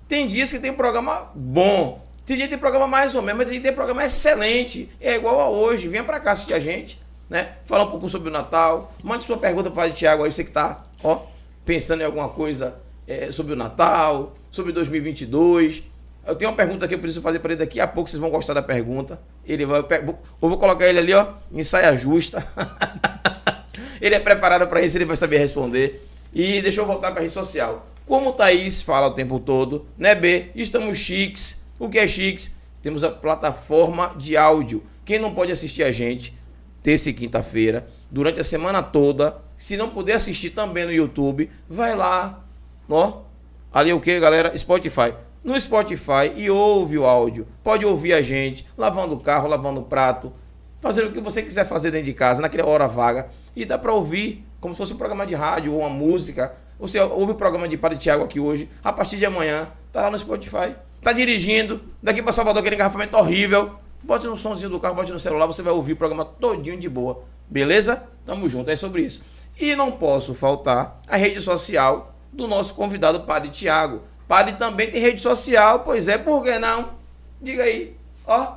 Tem dias que tem programa bom. Tem dia que tem programa mais ou menos, mas tem dia que tem programa excelente. É igual a hoje. Venha para cá assistir a gente, né? Falar um pouco sobre o Natal. Mande sua pergunta para o Tiago aí, você que tá, ó, pensando em alguma coisa é, sobre o Natal, sobre 2022. Eu tenho uma pergunta que eu preciso fazer para ele daqui a pouco, vocês vão gostar da pergunta. Ele vai, eu vou colocar ele ali, ó, em saia justa. (laughs) ele é preparado para isso, ele vai saber responder. E deixa eu voltar para a rede social. Como o Thaís fala o tempo todo, né, B? Estamos chiques. O que é chiques? Temos a plataforma de áudio. Quem não pode assistir a gente, terça e quinta-feira, durante a semana toda, se não puder assistir também no YouTube, vai lá, ó. Ali o que, galera? Spotify. No Spotify e ouve o áudio. Pode ouvir a gente lavando o carro, lavando o prato, fazendo o que você quiser fazer dentro de casa, naquela hora vaga. E dá para ouvir como se fosse um programa de rádio ou uma música. Você ouve o programa de Padre Tiago aqui hoje, a partir de amanhã, tá lá no Spotify. Tá dirigindo, daqui para Salvador, aquele engarrafamento horrível. Bote no somzinho do carro, bote no celular, você vai ouvir o programa todinho de boa. Beleza? Tamo junto, é sobre isso. E não posso faltar a rede social do nosso convidado Padre Tiago. Padre também tem rede social, pois é, por que não? Diga aí, ó,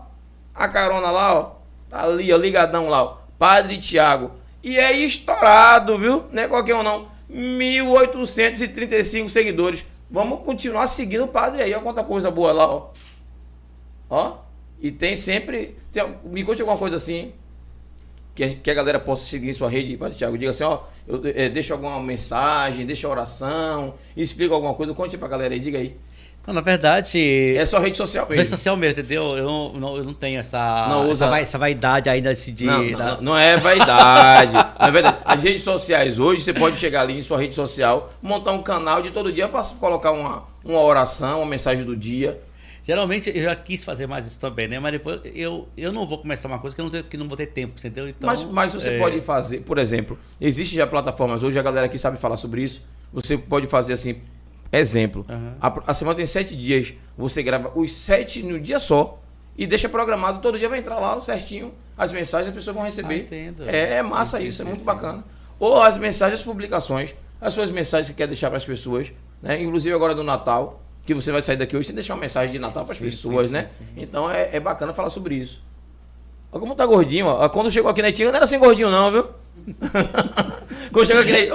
a carona lá, ó, tá ali, ó, ligadão lá, ó, Padre Tiago. E é estourado, viu? Não é qualquer um não. 1.835 seguidores. Vamos continuar seguindo o padre aí, ó, quanta coisa boa lá, ó. Ó, e tem sempre. tem- me conte alguma coisa assim. Que a, que a galera possa seguir em sua rede, Padre Tiago. Diga assim, ó, eu, eh, deixa alguma mensagem, deixa oração, explica alguma coisa, conte pra galera aí, diga aí. Não, na verdade, É só rede social rede mesmo. social mesmo, entendeu? Eu não, não- eu não tenho essa, Não usa- essa, vai- essa vaidade ainda de... de Não, da- não, não é vaidade. Na verdade, as redes sociais hoje, você pode chegar ali em sua rede social, montar um canal de todo dia para colocar uma, uma oração, uma mensagem do dia. Geralmente eu já quis fazer mais isso também, né? Mas depois eu, eu não vou começar uma coisa que eu não, tenho, que não vou ter tempo, entendeu? Então, mas, mas você é, pode fazer, por exemplo, existe já plataformas hoje, a galera aqui sabe falar sobre isso. Você pode fazer assim, exemplo. Aham. A, a semana tem sete dias, você grava os sete no dia só e deixa programado, todo dia vai entrar lá certinho as mensagens, as pessoas vão receber. Ah, entendo. É, é massa Sim, sim, isso, é sim, muito sim. bacana. Ou as mensagens, as publicações, as suas mensagens que quer deixar para as pessoas, né? Inclusive agora do Natal, que você vai sair daqui hoje sem deixar uma mensagem de Natal para as pessoas, sim, né? sim, sim. Então é, é bacana falar sobre isso. Olha como tá gordinho, ó. Quando chegou aqui na Itinga não era assim gordinho, não, viu? (laughs) Quando chegou aqui na Itinga.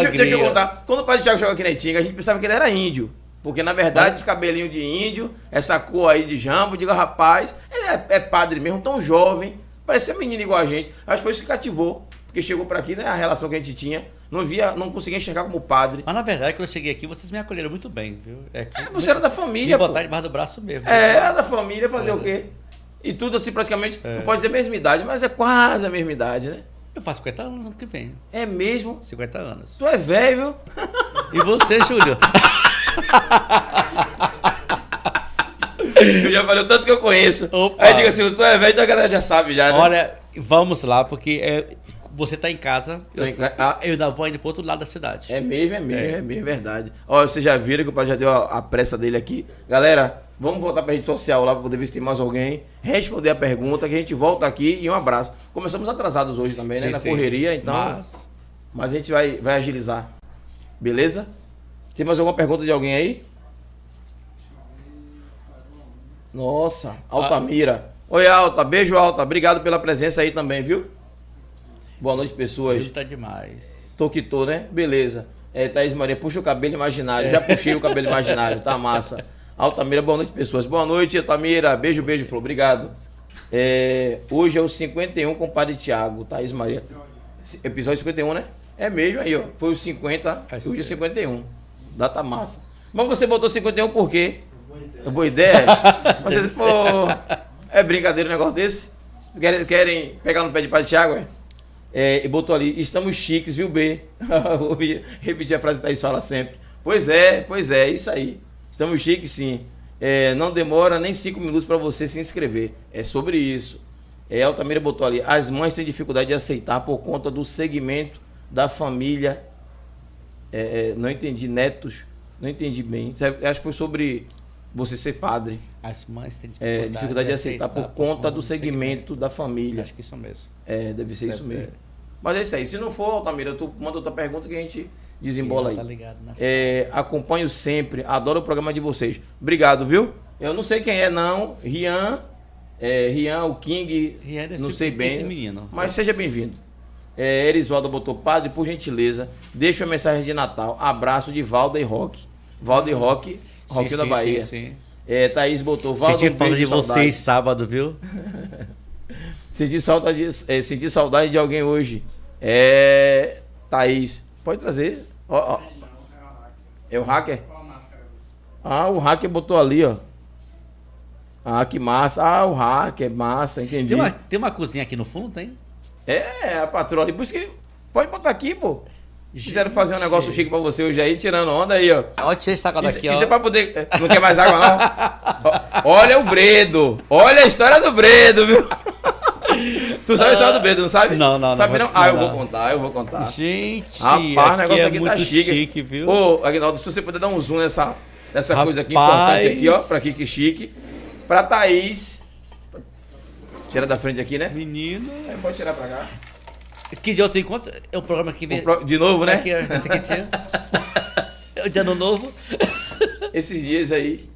Deixa, deixa eu contar. Quando o Padre Thiago chegou aqui na Itinga, a gente pensava que ele era índio. Porque, na verdade, esse cabelinho de índio, essa cor aí de jambo, diga, rapaz, ele é, é padre mesmo, tão jovem, parecia menino igual a gente. Acho que foi isso que cativou. Porque chegou por aqui, né? A relação que a gente tinha. Não via, não conseguia enxergar como padre. Mas na verdade, quando eu cheguei aqui, vocês me acolheram muito bem, viu? É, É, você era da me família, pô. botaram debaixo do braço mesmo. É, era da família fazer o quê? E tudo assim, praticamente, É. não pode dizer a mesma idade, mas é quase a mesma idade, né? Eu faço 50 anos ano que vem. É mesmo? 50 anos. Tu é velho, E você, Júlio? Eu (laughs) já falei o tanto que eu conheço. Opa. Aí diga assim, tu é velho, então a galera já sabe já, né? Olha, vamos lá, porque é, você tá em casa. Eu, em ca- ah, eu ainda vou ainda pro outro lado da cidade. É mesmo, é mesmo, é, mesmo, é verdade. Ó, vocês já viram que o pai já deu a, a pressa dele aqui. Galera, vamos voltar pra rede social lá pra poder ver se tem mais alguém. Responder a pergunta, que a gente volta aqui e um abraço. Começamos atrasados hoje também, né? Sim, Na sim. correria, então. Mas, Mas, a gente vai, vai agilizar. Beleza? Tem mais alguma pergunta de alguém aí? Nossa, Altamira. Oi, Alta. Beijo, Alta. Obrigado pela presença aí também, viu? Boa noite, pessoas. Tá demais. Tô que tô, né? Beleza. É, Thaís Maria, puxa o cabelo imaginário. Já puxei o cabelo imaginário, tá massa. Altamira, boa noite, pessoas. Boa noite, Altamira. Beijo, beijo, Flor. Obrigado. É, hoje é o 51 com o Padre Tiago, Thaís Maria. Episódio 51, né? É mesmo aí, ó. Foi o 50, Faz hoje é tempo. 51. Data massa. Mas você botou 51 por quê? Boa ideia? (laughs) Vocês, pô, é brincadeira um negócio desse? Querem, querem pegar no pé de Padre Tiago, é? É, e botou ali, estamos chiques, viu, B? (laughs) Vou repetir a frase que Thaís fala sempre. Pois é, pois é, isso aí. Estamos chiques, sim. É, não demora nem cinco minutos para você se inscrever. É sobre isso. É, Altamira botou ali, as mães têm dificuldade de aceitar por conta do segmento da família. É, é, não entendi, netos. Não entendi bem. Sabe, Acho que foi sobre você ser padre. As mães têm É, dificuldade, dificuldade de aceitar por conta do segmento da família. Acho que isso mesmo. É, deve ser isso Deve mesmo. Mas é isso aí. Se não for, Altamira, tu manda outra pergunta que a gente desembola aí. Tá ligado na É, acompanho sempre, adoro o programa de vocês. Obrigado, viu? Eu não sei quem é, não. Rian, é, Rian, o King, Rian é não sei bem. desse menino. Mas seja bem-vindo. É, Erisvaldo botou padre, por gentileza, deixa uma mensagem de Natal. Abraço de Valda e Rock. Valda e Rock, Rock Sim, da sim, Bahia. Sim, sim. É, Thaís botou Valda. Senti falta de vocês sábado, viu? (laughs) Senti saudade, é, senti saudade de alguém hoje. É. Thaís. Pode trazer. Ó, ó. É o hacker? Qual a máscara? Ah, o hacker botou ali, ó. Ah, que massa. Ah, o hacker, massa, entendi. Tem uma, tem uma cozinha aqui no fundo, tem? É, a patroa ali. Por isso que. Pode botar aqui, pô. Quiseram fazer um negócio chique pra você hoje aí, tirando onda aí, ó. Olha, tirei Isso, daqui, isso ó. é pra poder. Não quer mais água, não? (laughs) Ó, Olha o Bredo. Olha a história do Bredo, viu? Tu sabe a história do Bredo, não sabe? Não, não, não Sabe não? Ah, eu vou contar, eu vou contar. Gente, Rapaz, o negócio aqui, é tá muito chique. chique, viu? Ô, Aguinaldo, se você puder dar um zoom nessa, nessa coisa aqui Rapaz. importante aqui, ó, pra Kiki Chique. Pra Thaís. Tira da frente aqui, né? Menino. É, pode tirar pra cá. Que dia eu tenho encontro? É o programa que vem. Pro- De novo, né? Aqui, esse aqui tinha. É o de ano novo. Esses dias aí.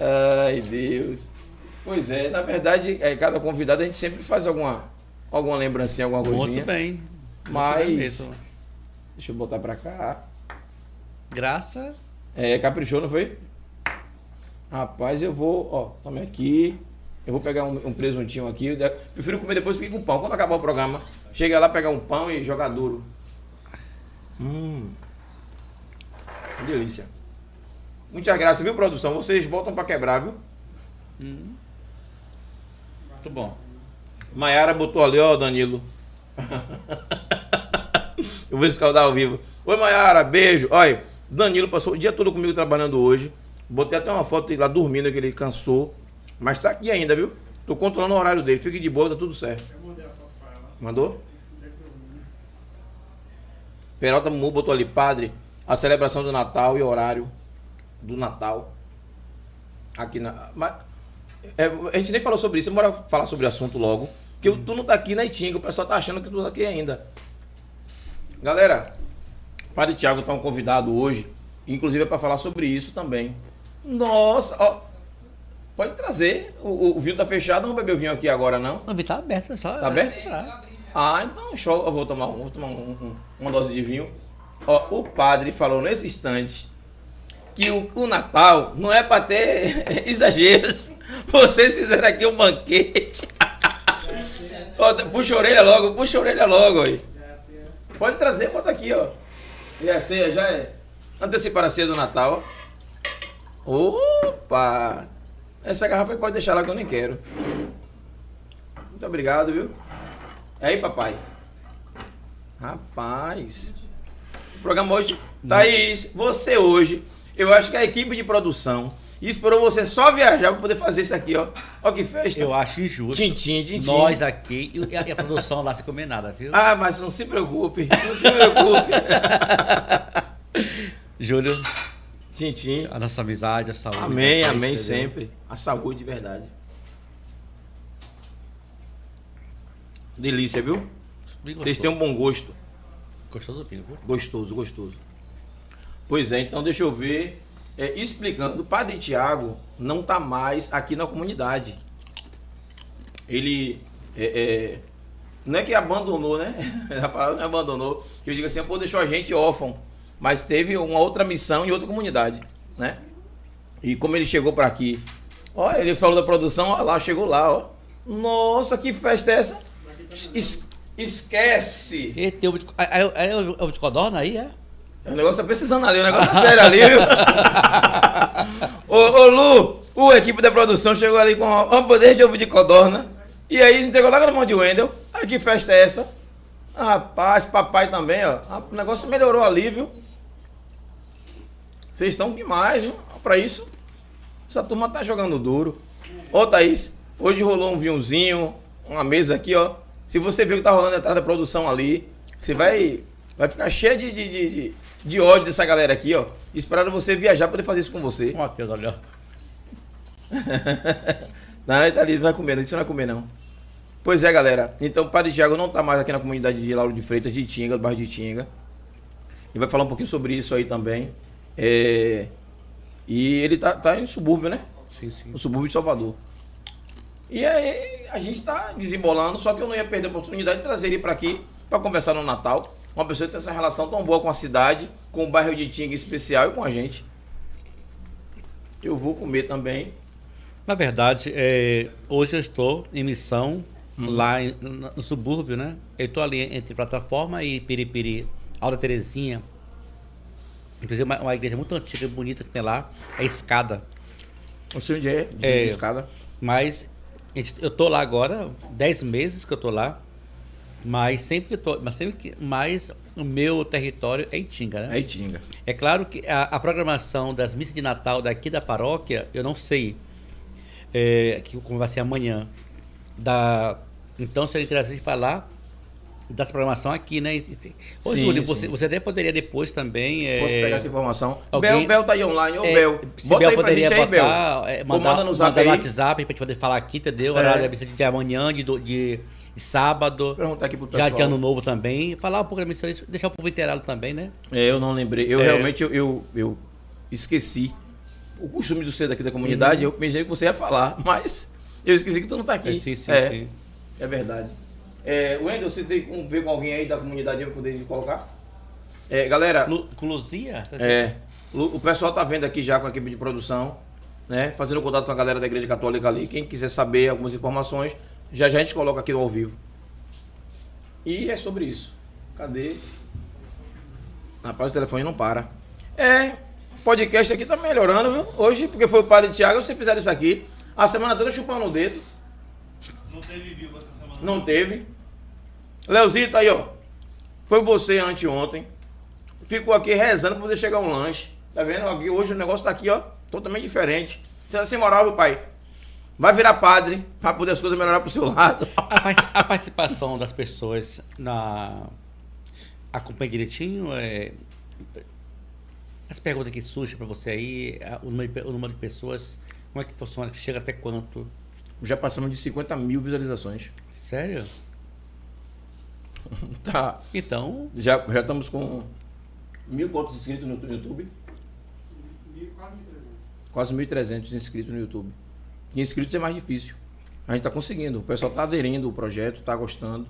Ai, Deus. Pois é, na verdade, é, cada convidado a gente sempre faz alguma, alguma lembrancinha, alguma coisinha. Muito bem. Muito Mas- bem mesmo. Deixa eu botar pra cá. Graça. É, caprichou, não foi? Rapaz, eu vou, ó, tome aqui. Eu vou pegar um, um presuntinho aqui. De- Prefiro comer depois aqui com pão. Quando acabar o programa, chega lá, pegar um pão e jogar duro. Hum. Que delícia. Muitas graças, viu, produção? Vocês botam pra quebrar, viu? Muito bom. Maiara botou ali, ó, Danilo. (laughs) Eu vou escaldar ao vivo. Oi, Maiara, beijo. Olha, Danilo passou o dia todo comigo trabalhando hoje. Botei até uma foto dele lá dormindo, que ele cansou. Mas tá aqui ainda, viu? Tô controlando o horário dele. Fique de boa, tá tudo certo. Eu mandei a foto pra ela. Mandou? Peralta Mumu botou ali, padre, a celebração do Natal e horário do Natal. Aqui na. Mas, é, a gente nem falou sobre isso, bora falar sobre o assunto logo. Porque tu não tá aqui na Itinga, o pessoal tá achando que tu tá aqui ainda. Galera, o Padre Tiago tá um convidado hoje, inclusive é para falar sobre isso também. Nossa, ó. Pode trazer. O, o, o vinho tá fechado, não vou beber o vinho aqui agora, não. O tá aberto, é só. Tá aberto? Tá. Ah, então. Eu vou tomar, um- vou tomar um- um- uma dose de vinho. Ó, o padre falou nesse instante que o, o Natal não é para ter (laughs) exageros. Vocês fizeram aqui um banquete. (laughs) Ó, puxa a orelha logo, puxa a orelha logo aí. Pode trazer, bota aqui, ó. E a ceia já é antecipar a ceia do Natal. ó. Opa! Essa garrafa pode deixar lá que eu nem quero. Muito obrigado, viu? E aí, papai? Rapaz. O programa hoje. Thaís, você hoje, eu acho que a equipe de produção esperou você só viajar para poder fazer isso aqui, ó. Ó que festa. Eu acho injusto. Tintim, tintim. Nós aqui e a, produção lá se comer nada, viu? Ah, mas não se preocupe. Não se preocupe. (laughs) Júlio, Tintim. a nossa amizade, a saúde. Amém, a amém sempre. A saúde de verdade. Delícia, viu? Vocês têm um bom gosto. Gostoso viu? Gostoso, gostoso. Pois é, então deixa eu ver. É, explicando, o Padre Tiago não está mais aqui na comunidade. Ele é, é, não é que abandonou, né? (laughs) A palavra não é abandonou. Que eu digo assim, pô, deixou a gente órfão. Mas teve uma outra missão em outra comunidade, né? E como ele chegou para aqui, ó, ele falou da produção, ó lá, chegou lá, ó. Nossa, que festa é essa? Es- esquece! E o de, é, é, é o de codorna aí, é? O negócio tá precisando ali, o negócio tá sério ali, viu? (laughs) ô, ô, Lu, o equipe da produção chegou ali com um poder de ovo de codorna. E aí entregou logo na mão de Wendel. Aí que festa é essa? Rapaz, papai também, ó. Ah, O negócio melhorou ali, viu? Vocês estão demais, viu? Pra isso. Essa turma tá jogando duro. Ô, Thaís, hoje rolou um vinhozinho, uma mesa aqui, ó. Se você ver o que tá rolando atrás da produção ali, você vai, vai ficar cheio de, de, de, de- de ódio dessa galera aqui, ó. Esperando você viajar pra poder fazer isso com você. Coisa, olha. (laughs) Não, ele tá ali, não vai comer, não. Isso não vai comer, não. Pois é, galera. Então, o Padre Tiago não tá mais aqui na comunidade de Lauro de Freitas, de Tinga, do bairro de Tinga. E vai falar um pouquinho sobre isso aí também. É, E ele tá, tá em subúrbio, né? Sim, sim. No subúrbio de Salvador. E aí, a gente tá desembolando, só que eu não ia perder a oportunidade de trazer ele para aqui para conversar no Natal. Uma pessoa que tem essa relação tão boa com a cidade, com o bairro de Tinga especial e com a gente. Eu vou comer também. Na verdade, é, hoje eu estou em missão Hum. lá em- no, no subúrbio, né? Eu estou ali entre plataforma e Piripiri, Alda Terezinha. Inclusive, uma, uma igreja muito antiga e bonita que tem lá, é escada. Não sei onde é, de, É. escada. Mas eu tô lá agora, 10 meses que eu tô lá. Mas sempre que tô, mas sempre que mais o meu território é em Tinga, né? É Tinga. É claro que a, a programação das missas de Natal daqui da paróquia, eu não sei é, que, como vai ser amanhã. Da, então seria interessante falar dessa programação aqui, né? Ô, Sim, Júlio, sim. você, você até poderia depois também. é, Posso pegar essa informação? alguém- Bel, Bel tá aí online. Ô, é, Bel, se bota Bel aí pra poderia gente aí, Bel. botar, é, mandar, manda no mandar no. WhatsApp pra gente poder falar aqui, entendeu? É. Horário missa de amanhã, de, de, de sábado, Perguntar aqui pro já pessoal. de ano novo também. Falar um pouco da missão, deixar o povo inteirado também, né? É, eu não lembrei. Eu É. realmente eu, eu, eu esqueci. O costume do ser daqui da comunidade, eu pensei que você ia falar, (laughs) mas eu esqueci que tu não tá aqui. Uhum. Sim, sim, é, sim. É verdade. É, Wendel, você tem como ver com alguém aí da comunidade para poder colocar? É, galera, Lu, com Luzia? é, o pessoal tá vendo aqui já com a equipe de produção, né? Fazendo contato com a galera da Igreja Católica ali. Quem quiser saber algumas informações, já já a gente coloca aqui no ao vivo. E é sobre isso. Cadê? Rapaz, o telefone não para. É, o podcast aqui tá melhorando, viu? Hoje, porque foi o padre Tiago, vocês fizeram isso aqui. A semana toda chupando o dedo. Não teve vivo essa semana. Não teve. Leozito aí, ó. Foi você anteontem. Ficou aqui rezando pra poder chegar um lanche. Tá vendo? Aqui, hoje o negócio tá aqui, ó. Totalmente diferente. Você tá sem moral, meu pai. Vai virar padre pra poder as coisas melhorar pro seu lado. A, a participação das pessoas na. Acompanha direitinho? É, as perguntas que surgem para você aí, o número, de, o número de pessoas, como é que funciona? Chega até quanto? Já passamos de 50 mil visualizações. Sério? (laughs) Tá. Então, Já, já estamos com mil quantos inscritos no YouTube? Mil, quase 1.300. Quase 1.300 inscritos no YouTube. E inscritos é mais difícil. A gente está conseguindo. O pessoal está aderindo ao projeto, está gostando.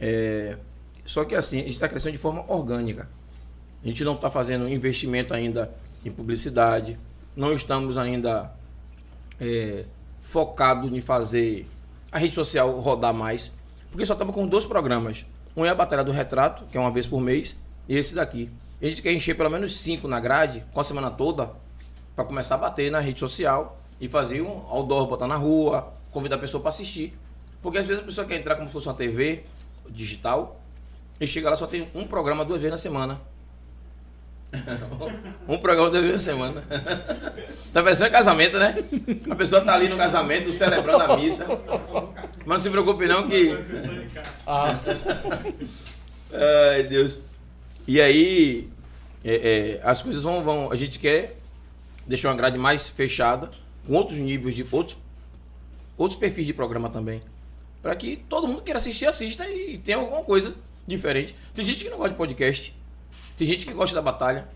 É, Só que assim, a gente está crescendo de forma orgânica. A gente não está fazendo investimento ainda em publicidade. Não estamos ainda é, focado em fazer a rede social rodar mais. Porque só estamos com dois programas. Um é a Batalha do Retrato, que é uma vez por mês, e esse daqui. A gente quer encher pelo menos cinco na grade, com a semana toda, para começar a bater na rede social e fazer um outdoor, botar na rua, convidar a pessoa para assistir. Porque às vezes a pessoa quer entrar como se fosse uma TV digital E chega lá, só tem um programa duas vezes na semana. Um programa vezes na semana. tá parecendo casamento, né? A pessoa tá ali no casamento, celebrando a missa. Mas não se preocupe não que... Ah, Ai, Deus. E aí, é, é, as coisas vão, vão. A gente quer deixar uma grade mais fechada, com outros níveis de. outros, outros perfis de programa também. Para que todo mundo queira assistir, assista e tenha alguma coisa diferente. Tem gente que não gosta de podcast. Tem gente que gosta da batalha.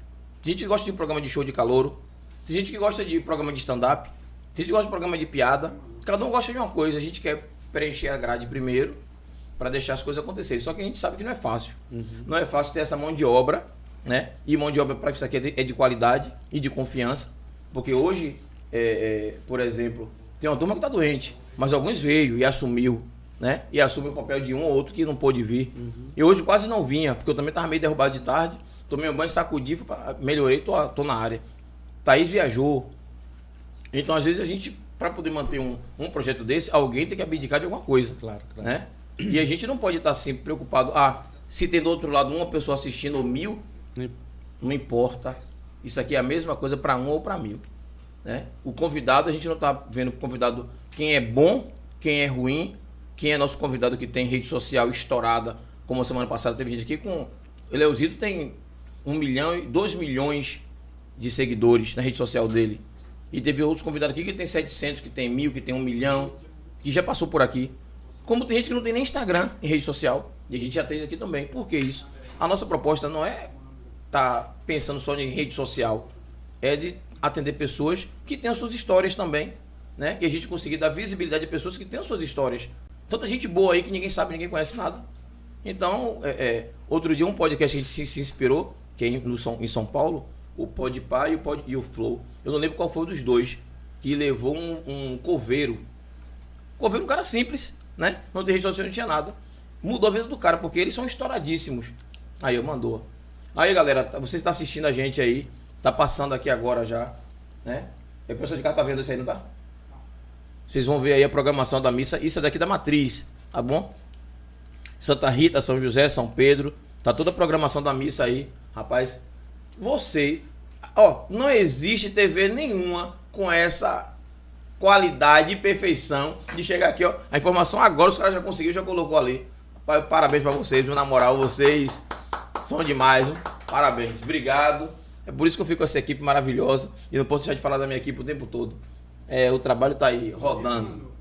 Tem gente que gosta de programa de show de calouro. Tem gente que gosta de programa de stand-up. Tem gente que gosta de programa de piada. Cada um gosta de uma coisa. A gente quer preencher a grade primeiro para deixar as coisas acontecerem. Só que a gente sabe que não é fácil. Não é fácil ter essa mão de obra, né? E mão de obra para isso aqui é de, é de qualidade e de confiança. Porque hoje, é, é, por exemplo, tem uma turma que está doente, mas alguns veio e assumiu, né? E assumiu o papel de um ou outro que não pôde vir. E hoje quase não vinha, porque eu também estava meio derrubado de tarde. Tomei um banho, sacudi, pra- melhorei, tô, tô na área. Thaís viajou, então, às vezes, a gente, para poder manter um, um projeto desse, alguém tem que abdicar de alguma coisa. Claro, claro. Né? E a gente não pode estar sempre preocupado. Ah, se tem do outro lado uma pessoa assistindo ou mil, não importa. Isso aqui é a mesma coisa para um ou para mil. Né? O convidado, a gente não está vendo o convidado quem é bom, quem é ruim, quem é nosso convidado que tem rede social estourada, como a semana passada teve gente aqui com. O Leozito tem um milhão e dois milhões de seguidores na rede social dele. E teve outros convidados aqui que tem 700, que tem mil, que tem um milhão, que já passou por aqui. Como tem gente que não tem nem Instagram em rede social. E a gente já tem aqui também. Por que isso? A nossa proposta não é estar pensando só em rede social. É de atender pessoas que têm as suas histórias também. Né? E a gente conseguir dar visibilidade a pessoas que têm as suas histórias. Tanta gente boa aí que ninguém sabe, ninguém conhece nada. Então, é, é, outro dia um podcast que a gente se, se inspirou, que é em, São, em São Paulo, o Podpah e o, Pod, e o Flow. Eu não lembro qual foi dos dois, que levou um, um coveiro. Coveiro é um cara simples, né? Não tem rede social, não tinha nada. Mudou a vida do cara, porque eles são estouradíssimos. Aí eu mandou. Aí, galera, tá- você está assistindo a gente aí, tá passando aqui agora já, né? E a pessoa de cá tá vendo isso aí, não tá? Vocês vão ver aí a programação da missa. Isso é daqui da matriz, tá bom? Santa Rita, São José, São Pedro. Tá toda a programação da missa aí. Rapaz, você. Ó, não existe TV nenhuma com essa qualidade e perfeição de chegar aqui, ó. A informação agora os caras já conseguiram, já colocou ali. Rapaz, parabéns pra vocês, viu? Na moral, vocês são demais, viu? Parabéns, obrigado. É por isso que eu fico com essa equipe maravilhosa. E não posso deixar de falar da minha equipe o tempo todo. É, o trabalho tá aí, rodando.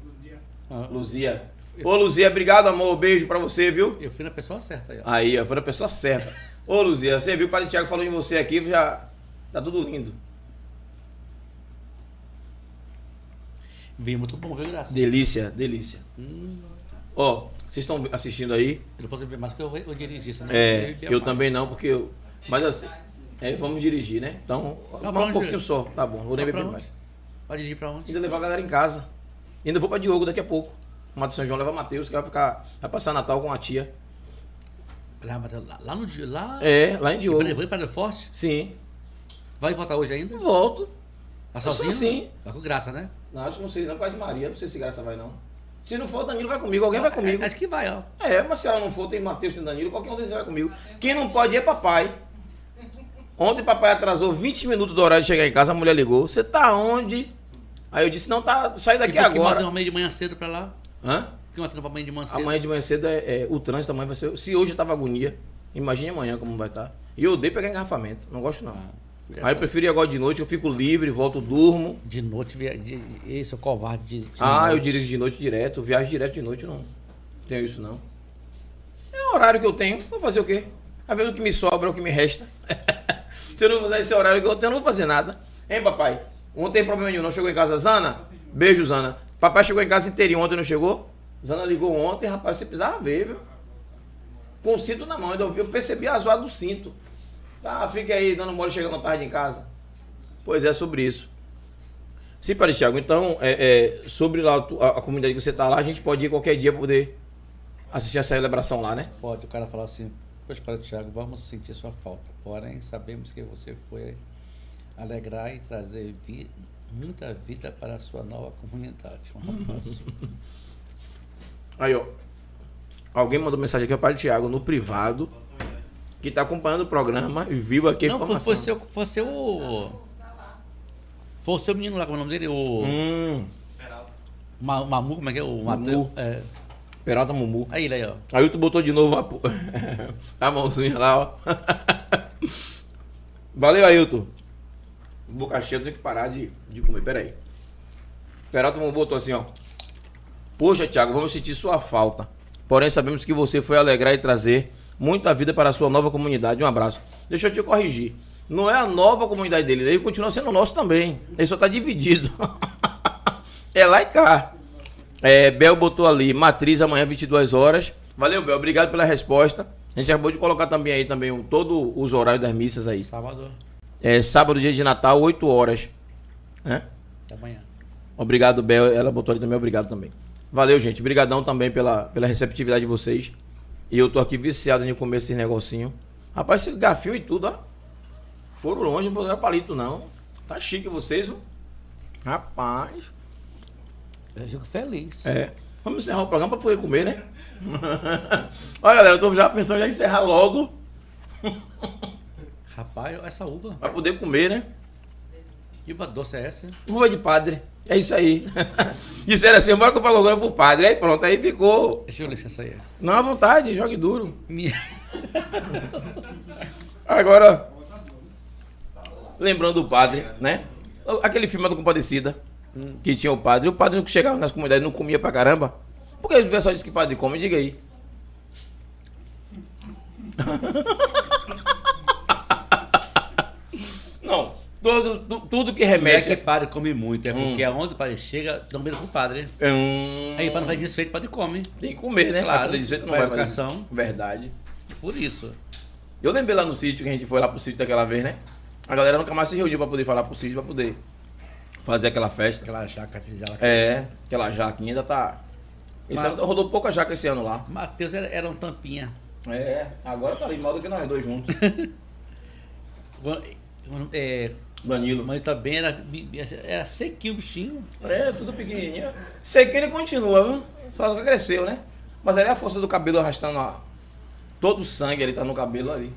Luzia. Ô, Luzia, obrigado, amor. Beijo pra você, viu? Eu fui na pessoa certa aí, ó. Aí, ó, foi a pessoa certa. Ô, Luzia, você viu o Padre Tiago falou em você aqui, já tá tudo lindo. Vi muito bom, viu, Graça? Delícia, delícia. Hum, Ó, vocês estão assistindo aí? eu não posso ver mais porque eu, eu dirigi isso, né? É, eu mais. também não, porque eu. Mas assim, é, vamos dirigir, né? Então, mais um onde? pouquinho só, tá bom, vou nem pra beber mais. Vai dirigir pra onde? Ainda levar a galera em casa. Ainda vou pra Diogo daqui a pouco. O Mato São João leva Matheus, que vai ficar. Vai passar Natal com a tia. Lá, lá, no dia. Lá. É, lá em Diogo. Foi para Forte? Sim. Vai voltar hoje ainda? Volto. Tá sozinho? assim. Vai com graça, né? Não, acho que não sei, não, por causa de Maria. Não sei se Graça vai, não. Se não for, Danilo vai comigo. Alguém vai comigo. Acho que vai, ó. É, mas se ela não for, tem Matheus, tem Danilo, qualquer um deles vai comigo. Quem não pode ir é papai. Ontem papai atrasou 20 minutos do horário de chegar em casa, a mulher ligou. Você tá onde? Aí eu disse, não, tá, sai daqui Tipo, que manda agora. uma meia de manhã cedo pra lá. Hã? Que uma meia de manhã cedo. Amanhã de manhã cedo é, é- o trânsito amanhã vai ser. Se hoje tava agonia, imagine amanhã como vai estar. E eu odeio pegar engarrafamento, não gosto não. Ah, Aí eu prefiro ir agora de noite, eu fico livre, volto, durmo. De noite, via... de... esse é o covarde de, de Ah, eu noite. dirijo de noite direto, viajo direto de noite, não. Tenho isso não. É o horário que eu tenho, vou fazer o quê? Às vezes o que me sobra é o que me resta. (laughs) Se eu não usar esse horário que eu tenho, eu não vou fazer nada. Hein, papai? Ontem tem problema nenhum, não chegou em casa. Zana? Beijo, Zana. Papai chegou em casa inteirinho ontem, não chegou? Zana ligou ontem, rapaz, você precisava ver, viu? Com o cinto na mão, ainda eu percebi a zoada do cinto. Tá, fica aí dando mole chegando tarde em casa. Pois é, sobre isso. Sim, Padre Thiago. Então, é, é, sobre lá, a, a comunidade que você está lá, a gente pode ir qualquer dia para poder assistir a celebração lá, né? Pode o cara falar assim, pois para Tiago, vamos sentir sua falta. Porém, sabemos que você foi alegrar e trazer vi- muita vida para a sua nova comunidade. Um abraço. (laughs) Aí, ó. Alguém mandou mensagem aqui para o Thiago no privado, que tá acompanhando o programa e viu aqui a Não, foi, informação. foi, seu, foi seu. Foi o seu menino lá, como é o nome dele? O. Hum, Peralta. Ma- Mamu, como é que é? O Mamu. Matheus. É. Peralta Mumu. Aí ele aí, ó. Aí tu botou de novo a, (laughs) a mãozinha lá, ó. Valeu, Ailton. Boca cheia, eu tenho que parar de, de comer. Pera aí. Peralta Mumu botou assim, ó. Poxa, Thiago, vamos sentir sua falta. Porém, sabemos que você foi alegrar e trazer muita vida para a sua nova comunidade. Um abraço. Deixa eu te corrigir. Não é a nova comunidade dele, ele continua sendo nosso também. Ele só tá dividido. (laughs) é lá e cá. É, Bel botou ali, matriz amanhã, 22 horas. Valeu, Bel, obrigado pela resposta. A gente acabou de colocar também aí também o- todos os horários das missas aí. Sábado É, sábado, dia de Natal, 8 horas. Né? da manhã. Obrigado, Bel. Ela botou ali também, obrigado também. Valeu, gente. Obrigadão também pela, pela receptividade de vocês. E eu tô aqui viciado em comer esses negocinho. Rapaz, esse gafinho e tudo, ó. Foram longe, não vou palito, não. Tá chique vocês, ó. Rapaz. Eu fico feliz. É. Vamos encerrar o programa pra poder comer, né? (laughs) Olha, galera, eu tô já pensando em encerrar logo Rapaz, essa uva. pra poder comer, né? Que doce é essa? Uva de padre. É isso aí. (laughs) Disseram assim, bora comprar agora pro padre. Aí pronto, aí ficou. Deixa eu essa aí. Não à vontade, jogue duro. (laughs) Agora, lembrando do padre, né? Aquele filme do Compadecida, que tinha o padre. O padre que chegava nas comunidades não comia pra caramba. Por que o pessoal diz que padre come? Diga aí. (laughs) Não, todo, tu- tudo que Não é remete. que padre come muito, é Hum. porque aonde o padre chega, dão medo pro padre. Hum, Aí para não fazer desfeito, o padre come. Tem que comer, né? Claro, fazer desfeito não vai fazer. educação. Verdade. Por isso. Eu lembrei lá no sítio que a gente foi lá pro sítio daquela vez, né? A galera nunca mais se reuniu pra poder falar pro sítio, pra poder fazer aquela festa. Aquela jaca de jaca. É, aquela jaquinha ainda tá. Esse Mas- ano rodou pouca jaca esse ano lá. Matheus era, era um tampinha. É, agora tá ali mal do que nós dois juntos. (laughs) É, Danilo. mas também era, era sequinho o bichinho. É, tudo pequenininho. Que ele continua, viu? Só que cresceu, né? Mas aí a força do cabelo arrastando a... todo o sangue ali tá no cabelo ali.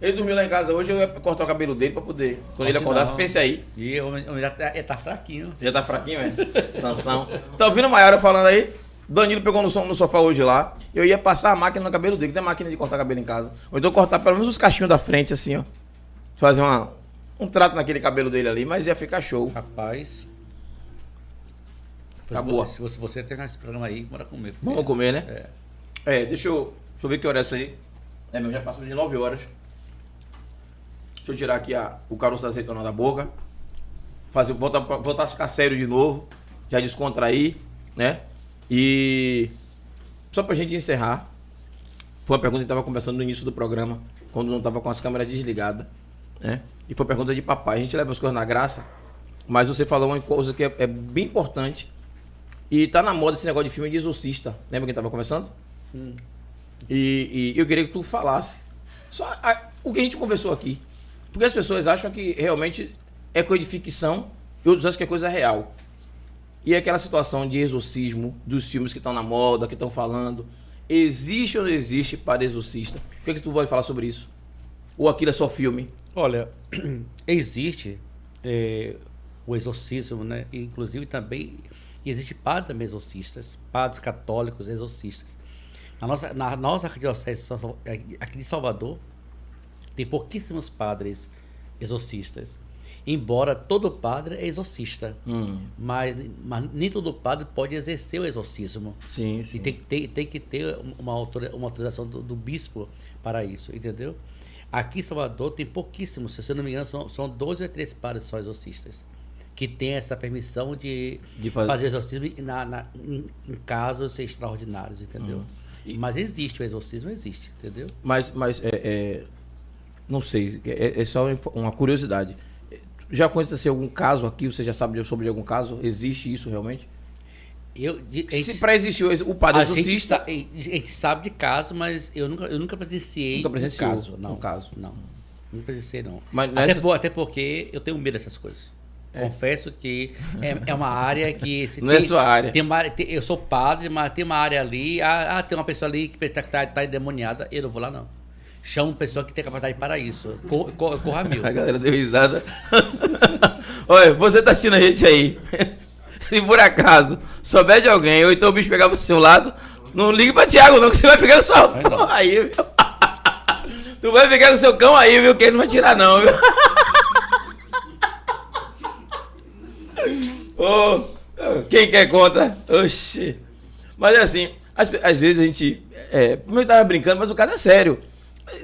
Ele dormiu lá em casa hoje, eu ia cortar o cabelo dele pra poder. Quando ele Corte acordasse, pense aí. E o o já tá, ele tá fraquinho. Já tá fraquinho, é? Sansão. Tá ouvindo a Maiara falando aí? Danilo pegou no, no sofá hoje lá. Eu ia passar a máquina no cabelo dele. Tem máquina de cortar cabelo em casa. Ou então cortar pelo menos os cachinhos da frente, assim, ó. Fazer uma, um trato naquele cabelo dele ali, mas ia ficar show. Rapaz. Acabou. Se você, você terminar esse programa aí, bora comer. Vamos comer, né? É. É, deixa eu, deixa eu ver que hora é essa aí. É, meu, já passou de 9 horas. Deixa eu tirar aqui a, o caroço da azeitona da boca. Fazer, voltar, voltar a ficar sério de novo. Já descontrair, né? E só pra gente encerrar. Foi uma pergunta que a gente tava conversando no início do programa, quando não tava com as câmeras desligadas, né? E foi pergunta de papai. A gente leva as coisas na graça, mas você falou uma coisa que é, é bem importante. E tá na moda esse negócio de filme de exorcista. Lembra quem tava conversando? E, e eu queria que tu falasse só a- o que a gente conversou aqui. Porque as pessoas acham que realmente é coisa de ficção e outros acham que é coisa real. E aquela situação de exorcismo dos filmes que estão na moda, que estão falando, existe ou não existe para exorcista? O que, é que tu pode falar sobre isso? Ou aquilo é só filme? Olha, (clears throat) existe é, o exorcismo, né? Inclusive também existe padres também exorcistas, padres católicos exorcistas. Na nossa, na nossa arquidiocese Sal- aqui de Salvador tem pouquíssimos padres exorcistas. Embora todo padre é exorcista, Hum, mas, mas nem todo padre pode exercer o exorcismo. sim, sim. E tem, tem, tem que ter uma, uma autorização do, do bispo para isso, entendeu? Aqui em Salvador tem pouquíssimos, se eu não me engano, são, são 12 ou 13 padres só exorcistas. Que tem essa permissão de, De fazer- fazer exorcismo na, na- em, em casos extraordinários, entendeu? Hum. E- Mas existe, o exorcismo existe, entendeu? Mas, mas é, é, não sei, é, é só uma curiosidade. Já aconteceu algum caso aqui? Você já sabe sobre algum caso? Existe isso realmente? Eu, a Se gente- para existir o o padre a gente, exorcista, sa- a gente sabe de caso, mas eu nunca, eu nunca presenciei Nunca presenciou um caso. Não, um caso. Não, não presenciei não. Mas até, nessa- por- até porque eu tenho medo dessas coisas. Confesso que é, é uma área que. (laughs) se Não é sua área. Tem uma tem- eu sou padre, mas tem uma área ali. Ah, ah, tem uma pessoa ali que está tá, tá endemoniada. Eu não vou lá, não. Chamo pessoa que tem capacidade para isso. Cor, cor, corra mil. (laughs) A galera deu risada. (laughs) Olha, você tá assistindo a gente aí. Se (laughs) por acaso souber de alguém, ou então o bicho pegar pro seu lado, não ligue pra Thiago, não, que você vai ficar com sua porra aí, viu? (laughs) Tu vai ficar com seu cão aí, viu? Que ele não vai tirar, não, viu? (laughs) Ô, quem quer conta? Oxi. Mas é assim, às, às vezes a gente. É, eu tava brincando, mas o caso é sério.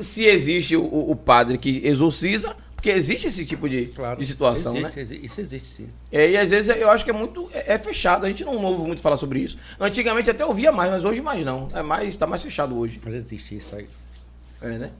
Se existe o, o padre que exorciza, porque existe esse tipo de, de situação, né? existe, exi- Isso existe sim. É, e às vezes eu acho que é muito. É, é fechado, a gente não ouve muito falar sobre isso. Antigamente até ouvia mais, mas hoje mais não. É mais, tá mais fechado hoje. Mas existe isso aí. É, né?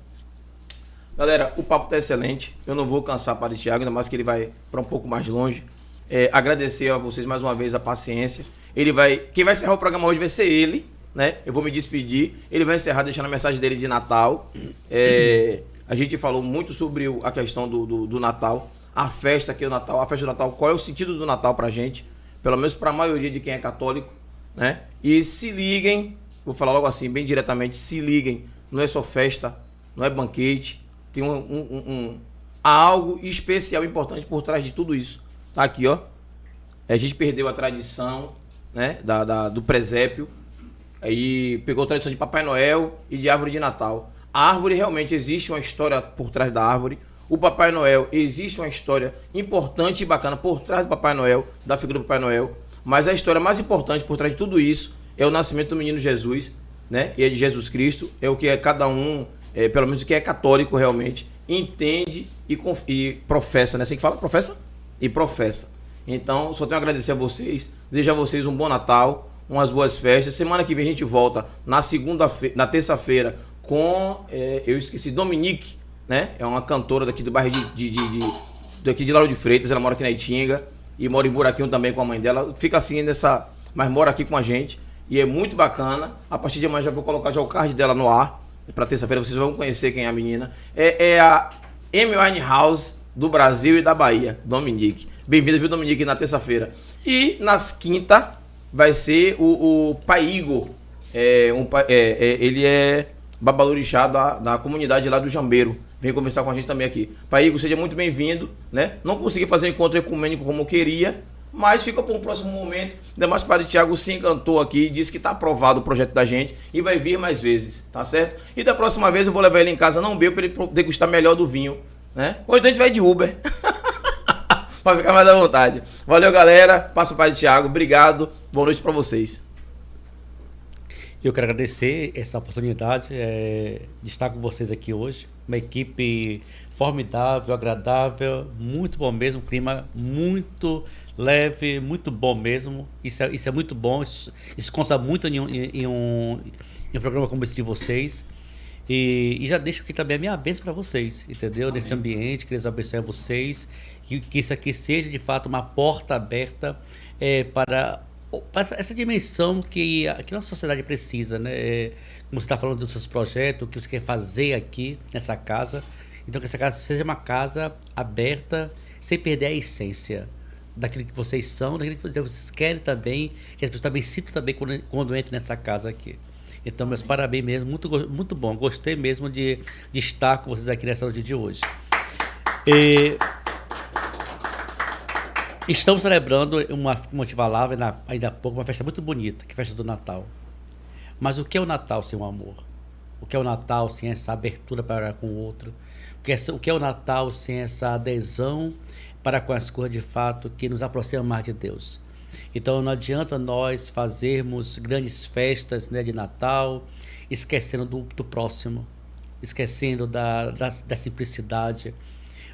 Galera, o papo tá excelente. Eu não vou cansar para o Thiago, ainda mais que ele vai para um pouco mais longe. É, agradecer a vocês mais uma vez a paciência. Ele vai. Quem vai encerrar o programa hoje vai ser ele, né? Eu vou me despedir. Ele vai encerrar deixando a mensagem dele de Natal. É, a gente falou muito sobre a questão do, do, do Natal, a festa que é o Natal, a festa do Natal, qual é o sentido do Natal pra gente, pelo menos para a maioria de quem é católico, né? E se liguem, vou falar logo assim, bem diretamente, se liguem, não é só festa, não é banquete, tem um, um- um- um- algo especial, importante por trás de tudo isso. Tá aqui, ó. A gente perdeu a tradição, né, da, da- do presépio, aí pegou a tradição de Papai Noel e de árvore de Natal. A árvore realmente existe uma história por trás da árvore. O Papai Noel existe uma história importante e bacana por trás do Papai Noel, da figura do Papai Noel. Mas a história mais importante por trás de tudo isso é o nascimento do menino Jesus, né? E é de Jesus Cristo. É o que é cada um, é, pelo menos o que é católico realmente, entende e, e professa, né? Assim que fala, professa? E professa. Então, só tenho a agradecer a vocês, desejar a vocês um bom Natal, umas boas festas. Semana que vem a gente volta na segunda-feira, na terça-feira, com, é, eu esqueci, Dominique, né? É uma cantora daqui do bairro de, de, de, de- daqui de Lauro de Freitas, ela mora aqui na Itinga e mora em Buraquinho também com a mãe dela. Fica assim nessa, mas mora aqui com a gente e é muito bacana. A partir de amanhã já vou colocar já o card dela no ar. Para terça-feira vocês vão conhecer quem é a menina. É, é a Amy House do Brasil e da Bahia, Dominique. Bem-vindo, viu, Dominique, na terça-feira. E nas quinta vai ser o, o Pai Igor. É, um, é, é, ele é babalorixá da, da comunidade lá do Jambeiro. Vem conversar com a gente também aqui. Pai Igor, seja muito bem-vindo. Né? Não consegui fazer um encontro ecumênico como queria, mas fica para um próximo momento. Ainda mais para o Thiago se encantou aqui, disse que está aprovado o projeto da gente e vai vir mais vezes, tá certo? E da próxima vez eu vou levar ele em casa, não bebo, para ele degustar melhor do vinho. Né? Ou então a gente vai de Uber. (laughs) para ficar mais à vontade. Valeu, galera. Passa o pai de Thiago. Obrigado. Boa noite para vocês. Eu quero agradecer essa oportunidade é, de estar com vocês aqui hoje. Uma equipe formidável, agradável, muito bom mesmo, clima muito leve, muito bom mesmo. Isso é, isso é muito bom, isso, isso conta muito em um, em, um, em um programa como esse de vocês. E, e já deixo aqui também a minha bênção para vocês, entendeu? Nesse ambiente, que Deus abençoe vocês, que, que isso aqui seja de fato uma porta aberta é, para essa- dimensão que a, que a nossa sociedade precisa, né? É, Como você está falando dos seus projetos, o que você quer fazer aqui nessa casa. Então, que essa casa seja uma casa aberta, sem perder a essência daquilo que vocês são, daquilo que vocês querem também, que as pessoas também sintam também quando, quando entram nessa casa aqui. Então, meus parabéns mesmo, muito, muito bom. Gostei mesmo de, de estar com vocês aqui nessa noite de hoje. E, Estamos celebrando uma, falava ainda, ainda há pouco, uma festa muito bonita, que é a festa do Natal. Mas o que é o Natal sem o amor? O que é o Natal sem essa abertura para com o outro? O que é, o que é o Natal sem essa adesão para com as coisas de fato que nos aproximam mais de Deus? Então não adianta nós fazermos grandes festas né, de Natal, esquecendo do, do próximo, esquecendo da, da, da simplicidade.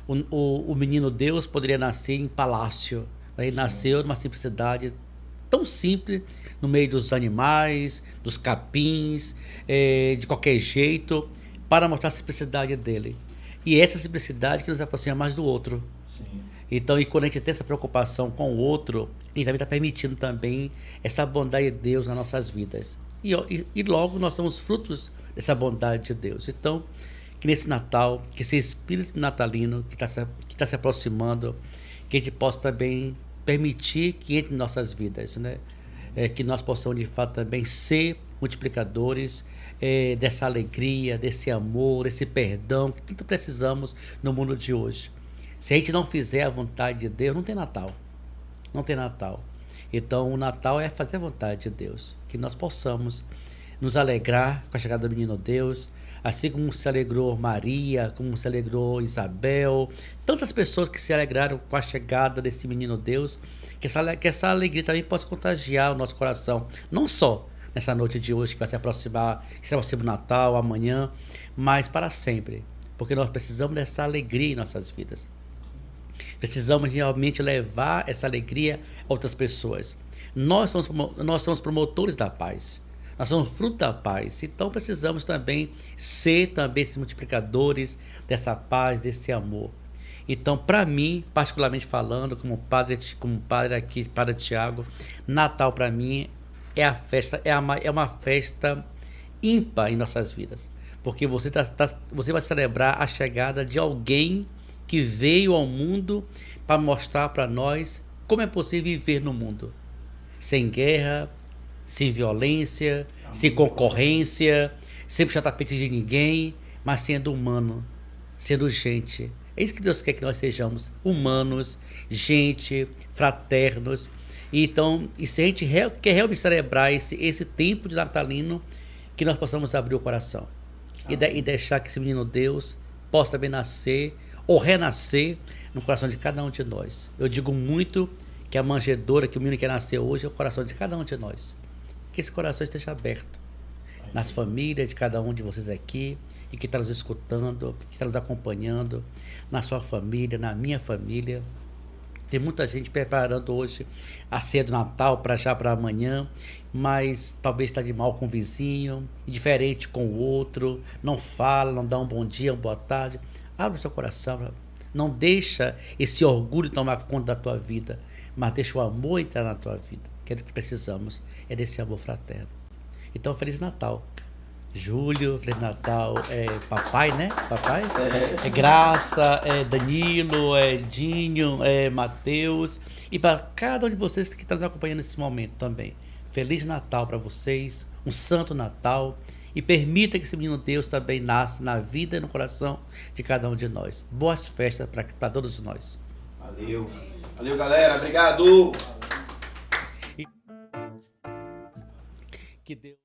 O, o, o menino Deus poderia nascer em palácio, ele nasceu numa simplicidade tão simples, no meio dos animais, dos capins, eh, de qualquer jeito, para mostrar a simplicidade dele. E essa simplicidade que nos aproxima mais do outro. Então, e quando a gente tem essa preocupação com o outro, a gente também está permitindo também essa bondade de Deus nas nossas vidas. E, e, e logo nós somos frutos dessa bondade de Deus. Então, que nesse Natal, que esse espírito natalino que está se, tá se aproximando, que a gente possa também permitir que entre em nossas vidas, né? É, que nós possamos de fato também ser multiplicadores é, dessa alegria, desse amor, desse perdão que tanto precisamos no mundo de hoje. Se a gente não fizer a vontade de Deus, não tem Natal. Não tem Natal. Então, o Natal é fazer a vontade de Deus. Que nós possamos nos alegrar com a chegada do menino Deus, assim como se alegrou Maria, como se alegrou Isabel, tantas pessoas que se alegraram com a chegada desse menino Deus, que essa, que essa alegria também possa contagiar o nosso coração, não só nessa noite de hoje que vai se aproximar, que se aproxima o Natal, amanhã, mas para sempre, porque nós precisamos dessa alegria em nossas vidas. Precisamos realmente levar essa alegria a outras pessoas. Nós somos, nós somos promotores da paz. Nós somos fruto da paz. Então precisamos também ser também esses multiplicadores dessa paz, desse amor. Então, para mim, particularmente falando, como padre, como padre aqui, Padre Tiago, Natal para mim é a festa, é, uma, é uma festa ímpar em nossas vidas. Porque você, tá, tá, você vai celebrar a chegada de alguém que veio ao mundo para mostrar para nós como é possível viver no mundo. Sem guerra, sem violência, sem concorrência, sem puxar tapete de ninguém, mas sendo humano, sendo gente. É isso que Deus quer que nós sejamos, humanos, gente, fraternos. Então, e se a gente quer realmente celebrar esse, esse tempo de natalino, que nós possamos abrir o coração e, de, e, deixar que esse menino Deus possa também nascer ou renascer no coração de cada um de nós. Eu digo muito que a manjedoura que o menino quer nascer hoje é o coração de cada um de nós que esse coração esteja aberto nas famílias de cada um de vocês aqui e que está nos escutando, que está nos acompanhando, na sua família, na minha família. Tem muita gente preparando hoje a ceia do Natal para já para amanhã, mas talvez está de mal com o vizinho, diferente com o outro, não fala, não dá um bom dia, uma boa tarde. Abre o seu coração, não deixa esse orgulho tomar conta da tua vida, mas deixa o amor entrar na tua vida que é que precisamos, é desse amor fraterno. Então, Feliz Natal. Júlio, Feliz Natal, é papai, né? Papai? É, Graça, é Danilo, é Dinho, é Mateus. E para cada um de vocês que está nos acompanhando nesse momento também. Feliz Natal para vocês, um Santo Natal. E permita que esse menino Deus também nasça na vida e no coração de cada um de nós. Boas festas para todos nós. Valeu. Valeu, galera. Obrigado. Que Deus